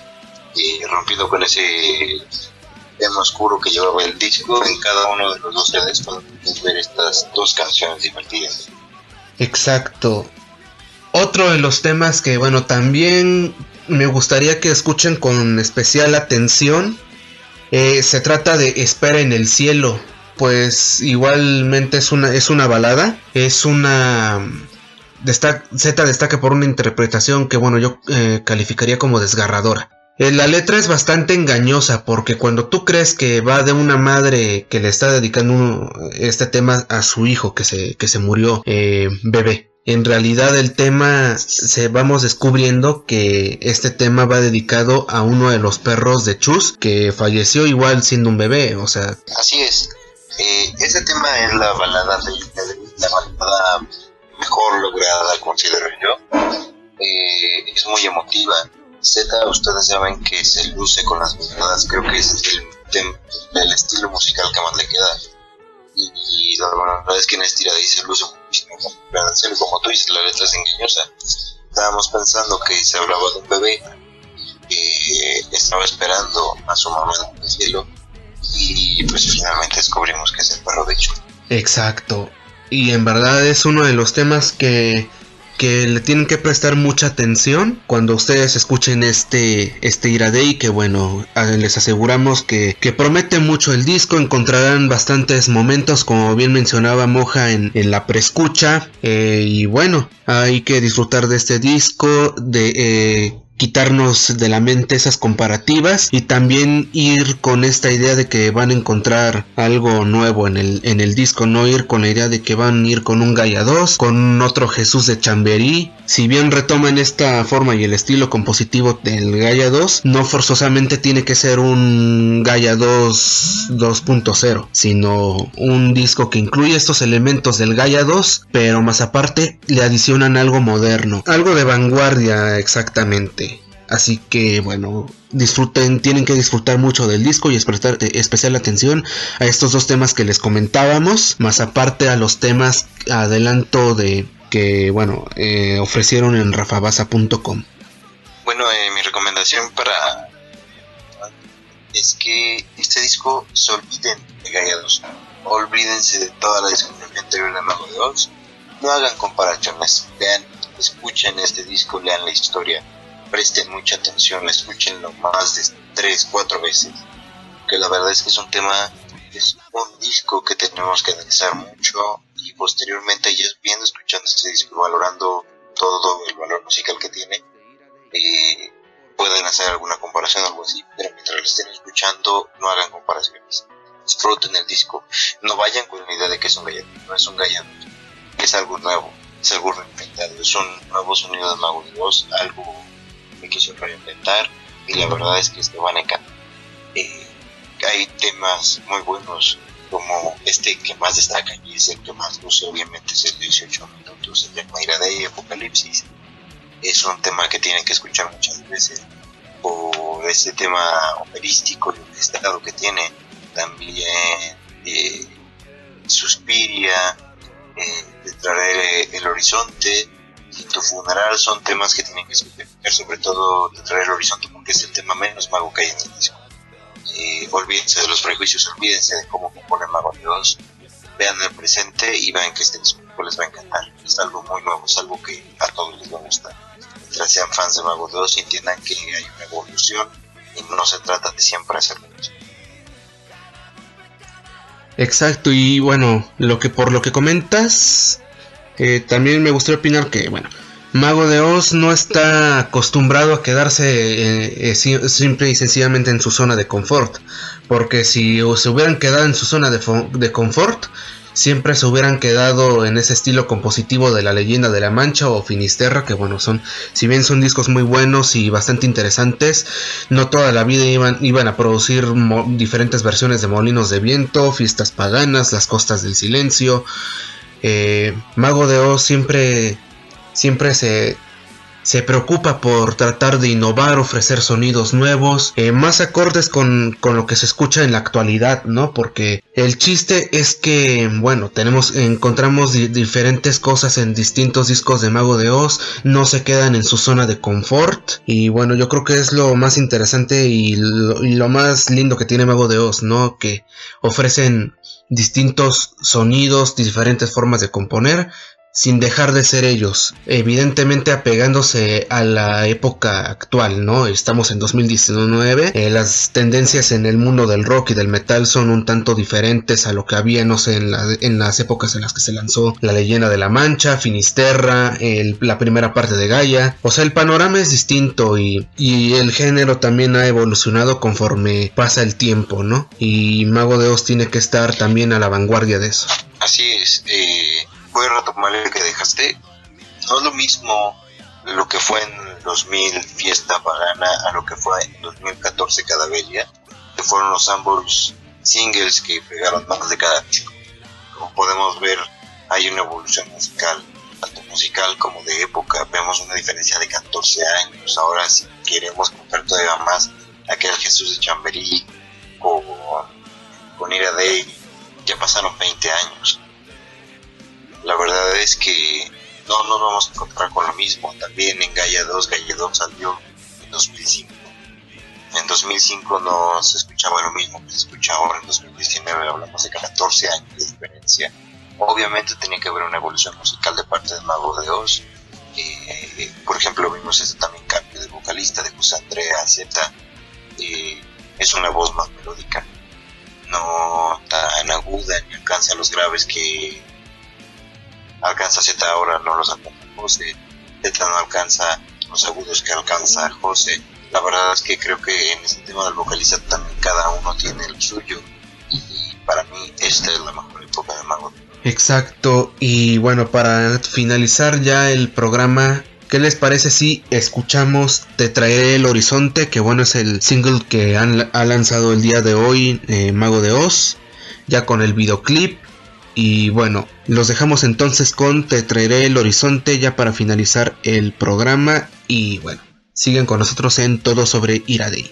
y rompido con ese tema oscuro que llevaba el disco. En cada uno de los dos CDs podemos ver estas dos canciones divertidas. Exacto. Otro de los temas que, bueno, también me gustaría que escuchen con especial atención eh, se trata de Espera en el cielo. Pues igualmente es una, es una balada. Es una... Z destaca por una interpretación que bueno yo eh, calificaría como desgarradora. Eh, la letra es bastante engañosa porque cuando tú crees que va de una madre que le está dedicando este tema a su hijo que se, que se murió bebé en realidad el tema se vamos descubriendo que este tema va dedicado a uno de los perros de Chus que falleció igual siendo un bebé, o sea. Así es. Ese tema es la balada de, la balada mejor lograda, considero yo. Eh, es muy emotiva. Z, ustedes saben que se luce con las baladas, creo que es el, el estilo musical que más le queda y, la verdad es que en Estira dice el como tú dices, la letra es engañosa. Estábamos pensando que se hablaba de un bebé que estaba esperando a su mamá en el cielo y pues finalmente descubrimos que es el perro de hecho. Exacto. Y en verdad es uno de los temas que que le tienen que prestar mucha atención cuando ustedes escuchen este, este Iradei, que bueno, les aseguramos que, que, promete mucho el disco, encontrarán bastantes momentos, como bien mencionaba Moja en, en la preescucha, eh, y bueno, hay que disfrutar de este disco, de... Eh, quitarnos de la mente esas comparativas y también ir con esta idea de que van a encontrar algo nuevo en el, en el disco, no ir con la idea de que van a ir con un Gaia 2, con otro Jesús de Chamberí. Si bien retoman esta forma y el estilo compositivo del Gaia 2, no forzosamente tiene que ser un Gaia 2 2.0, sino un disco que incluye estos elementos del Gaia 2, pero más aparte le adicionan algo moderno, algo de vanguardia exactamente. Así que bueno, disfruten, tienen que disfrutar mucho del disco y prestar eh, especial atención a estos dos temas que les comentábamos, más aparte a los temas adelanto de que bueno eh, ofrecieron en rafabasa.com. Bueno, eh, mi recomendación para es que este disco se olviden de 2, olvídense de toda la discografía anterior de Mago de no hagan comparaciones, vean, escuchen este disco, lean la historia presten mucha atención, escúchenlo más de tres, cuatro veces, que la verdad es que es un tema, es un disco que tenemos que analizar mucho y posteriormente ya viendo, escuchando este disco, valorando todo el valor musical que tiene, eh, pueden hacer alguna comparación algo así, pero mientras lo estén escuchando no hagan comparaciones, disfruten el disco, no vayan con la idea de que es un gallego, no es un gallego, es algo nuevo, es algo reinventado, es un nuevo sonido de Mago de algo me quiso reinventar y la verdad es que este van a encantar. Eh, hay temas muy buenos como este que más destaca y es el que más luce obviamente es el 18 minutos el de Mayra de Apocalipsis es un tema que tienen que escuchar muchas veces por ese tema operístico y orquestado que tiene. También eh, Suspiria, eh, el horizonte y Tu funeral son temas que tienen que escuchar, sobre todo Te traer el horizonte porque es el tema menos mago que hay en el disco. Eh, olvídense de los prejuicios, olvídense de cómo compone Mago Dios, vean el presente y vean que este disco les va a encantar. Es algo muy nuevo, es algo que a todos les va a gustar. Mientras sean fans de Mago 2 y entiendan que hay una evolución y no se trata de siempre hacer lo mismo. Exacto, y bueno, lo que por lo que comentas, eh, también me gustaría opinar que, bueno, Mago de Oz no está acostumbrado a quedarse eh, eh, simple y sencillamente en su zona de confort, porque si se hubieran quedado en su zona de, confort, siempre se hubieran quedado en ese estilo compositivo de la leyenda de la Mancha o Finisterra, que bueno, son, si bien son discos muy buenos y bastante interesantes, no toda la vida iban, iban a producir diferentes versiones de Molinos de Viento, Fiestas Paganas, Las Costas del Silencio. Eh, Mago de Oz siempre, siempre se se preocupa por tratar de innovar, ofrecer sonidos nuevos, eh, más acordes con, lo que se escucha en la actualidad, ¿no? Porque el chiste es que, bueno, tenemos, encontramos diferentes cosas en distintos discos de Mago de Oz, no se quedan en su zona de confort, y bueno, yo creo que es lo más interesante y lo, y lo más lindo que tiene Mago de Oz, ¿no? Que ofrecen distintos sonidos, diferentes formas de componer, sin dejar de ser ellos, evidentemente apegándose a la época actual, ¿no? Estamos en 2019, eh, las tendencias en el mundo del rock y del metal son un tanto diferentes a lo que había, no sé, en, en las épocas en las que se lanzó La leyenda de la Mancha, Finisterra, la primera parte de Gaia, o sea, el panorama es distinto y, y el género también ha evolucionado conforme pasa el tiempo, ¿no? Y Mago de Oz tiene que estar también a la vanguardia de eso. Así es, eh voy a retomar el que dejaste. No es lo mismo lo que fue en 2000 Fiesta Pagana a lo que fue en 2014 Cadaveria, que fueron los ambos singles que pegaron más de cada disco. Como podemos ver, hay una evolución musical, tanto musical como de época. Vemos una diferencia de 14 años. Ahora, si queremos contar todavía más, aquel Jesús de Chamberí o con Ira Day, ya pasaron 20 años la verdad es que no nos vamos a encontrar con lo mismo. También en Gaia 2, Gaia 2 salió en 2005. En 2005 no se escuchaba lo mismo que se escucha ahora. En 2019 hablamos de 14 años de diferencia. Obviamente tenía que haber una evolución musical de parte de Mago de Oz. Eh, por ejemplo, vimos este también cambio de vocalista de José Andrea Z. Eh, es una voz más melódica, no tan aguda ni alcanza los graves que alcanza Z ahora, no los alcanza José, Z no alcanza los agudos que alcanza José. La verdad es que creo que en este tema del vocalista también cada uno tiene lo suyo y para mí esta es la mejor época de Mago. Exacto, y bueno, para finalizar ya el programa, ¿Qué les parece si escuchamos Te traeré el horizonte? Que bueno, es el single que han, ha lanzado el día de hoy eh, Mago de Oz, ya con el videoclip. Y bueno, los dejamos entonces con Te traeré el horizonte ya para finalizar el programa. Y bueno, siguen con nosotros en todo sobre Iradei.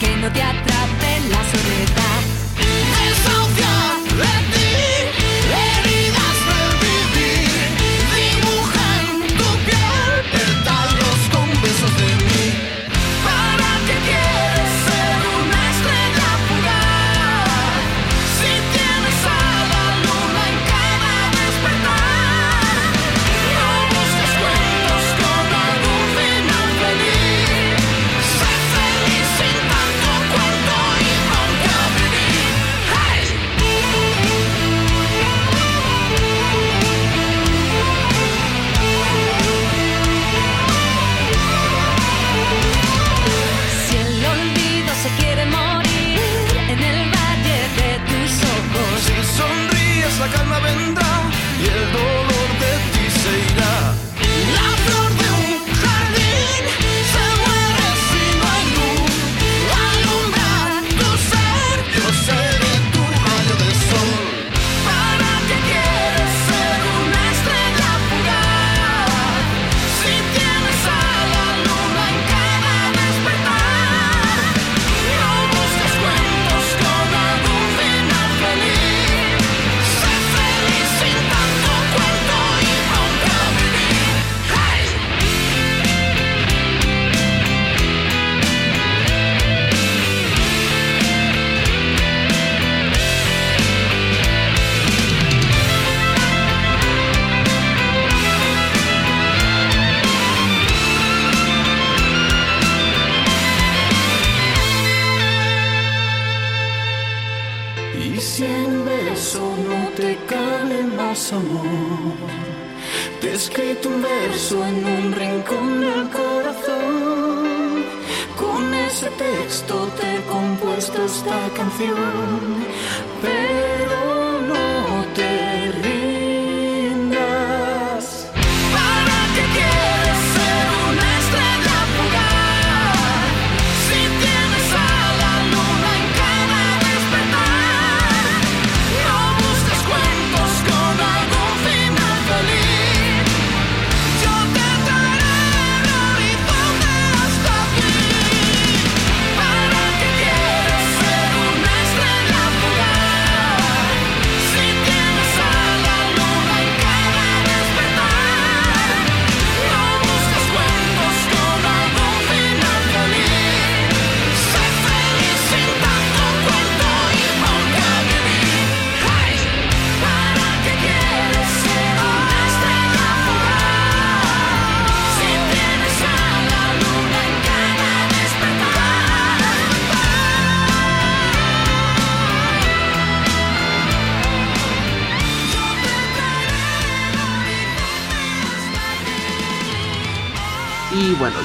Que no te atrape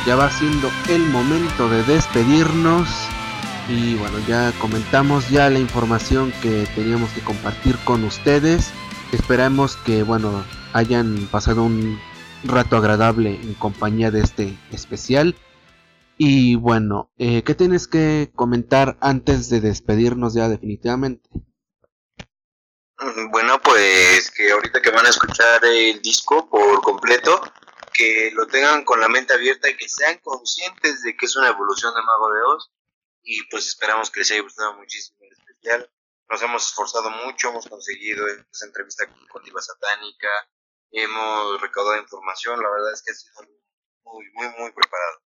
ya va siendo el momento de despedirnos. Y bueno, ya comentamos ya la información que teníamos que compartir con ustedes. Esperamos que bueno hayan pasado un rato agradable en compañía de este especial. Y bueno, eh, ¿qué tienes que comentar antes de despedirnos ya definitivamente? Mm, bueno, pues que ahorita que van a escuchar el disco por completo, que lo tengan con la mente abierta y que sean conscientes de que es una evolución de Mago de Oz. Y pues esperamos que les haya gustado muchísimo el especial. Nos hemos esforzado mucho, hemos conseguido esa entrevista con Diva Satánica, hemos recaudado información, la verdad es que ha sido muy, muy, muy preparado.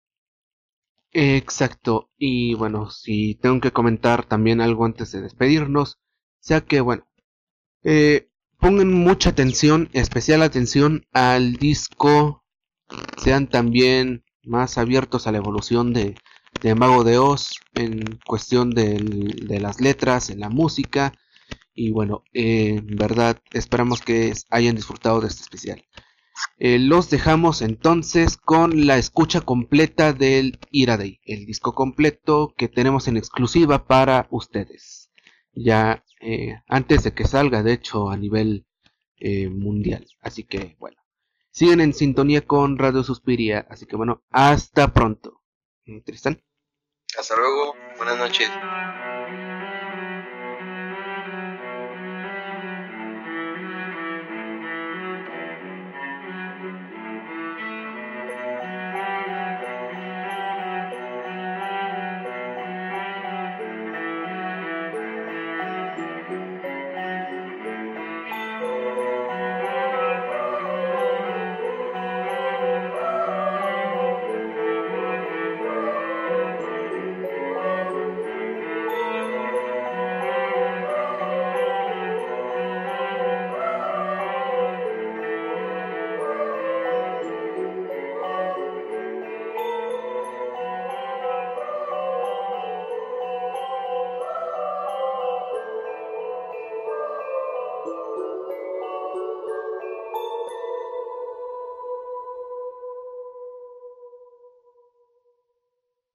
Exacto, y bueno, si tengo que comentar también algo antes de despedirnos, sea que bueno, eh, pongan mucha atención, especial atención al disco sean también más abiertos a la evolución de, de Mago de Oz en cuestión de, las letras, en la música. Y bueno, en verdad esperamos que hayan disfrutado de este especial. Eh, los dejamos entonces con la escucha completa del Iraday, el disco completo que tenemos en exclusiva para ustedes. Ya eh, antes de que salga, de hecho, a nivel eh, mundial. Así que bueno siguen en sintonía con Radio Suspiria. Así que bueno, hasta pronto. Tristan. Hasta luego, buenas noches.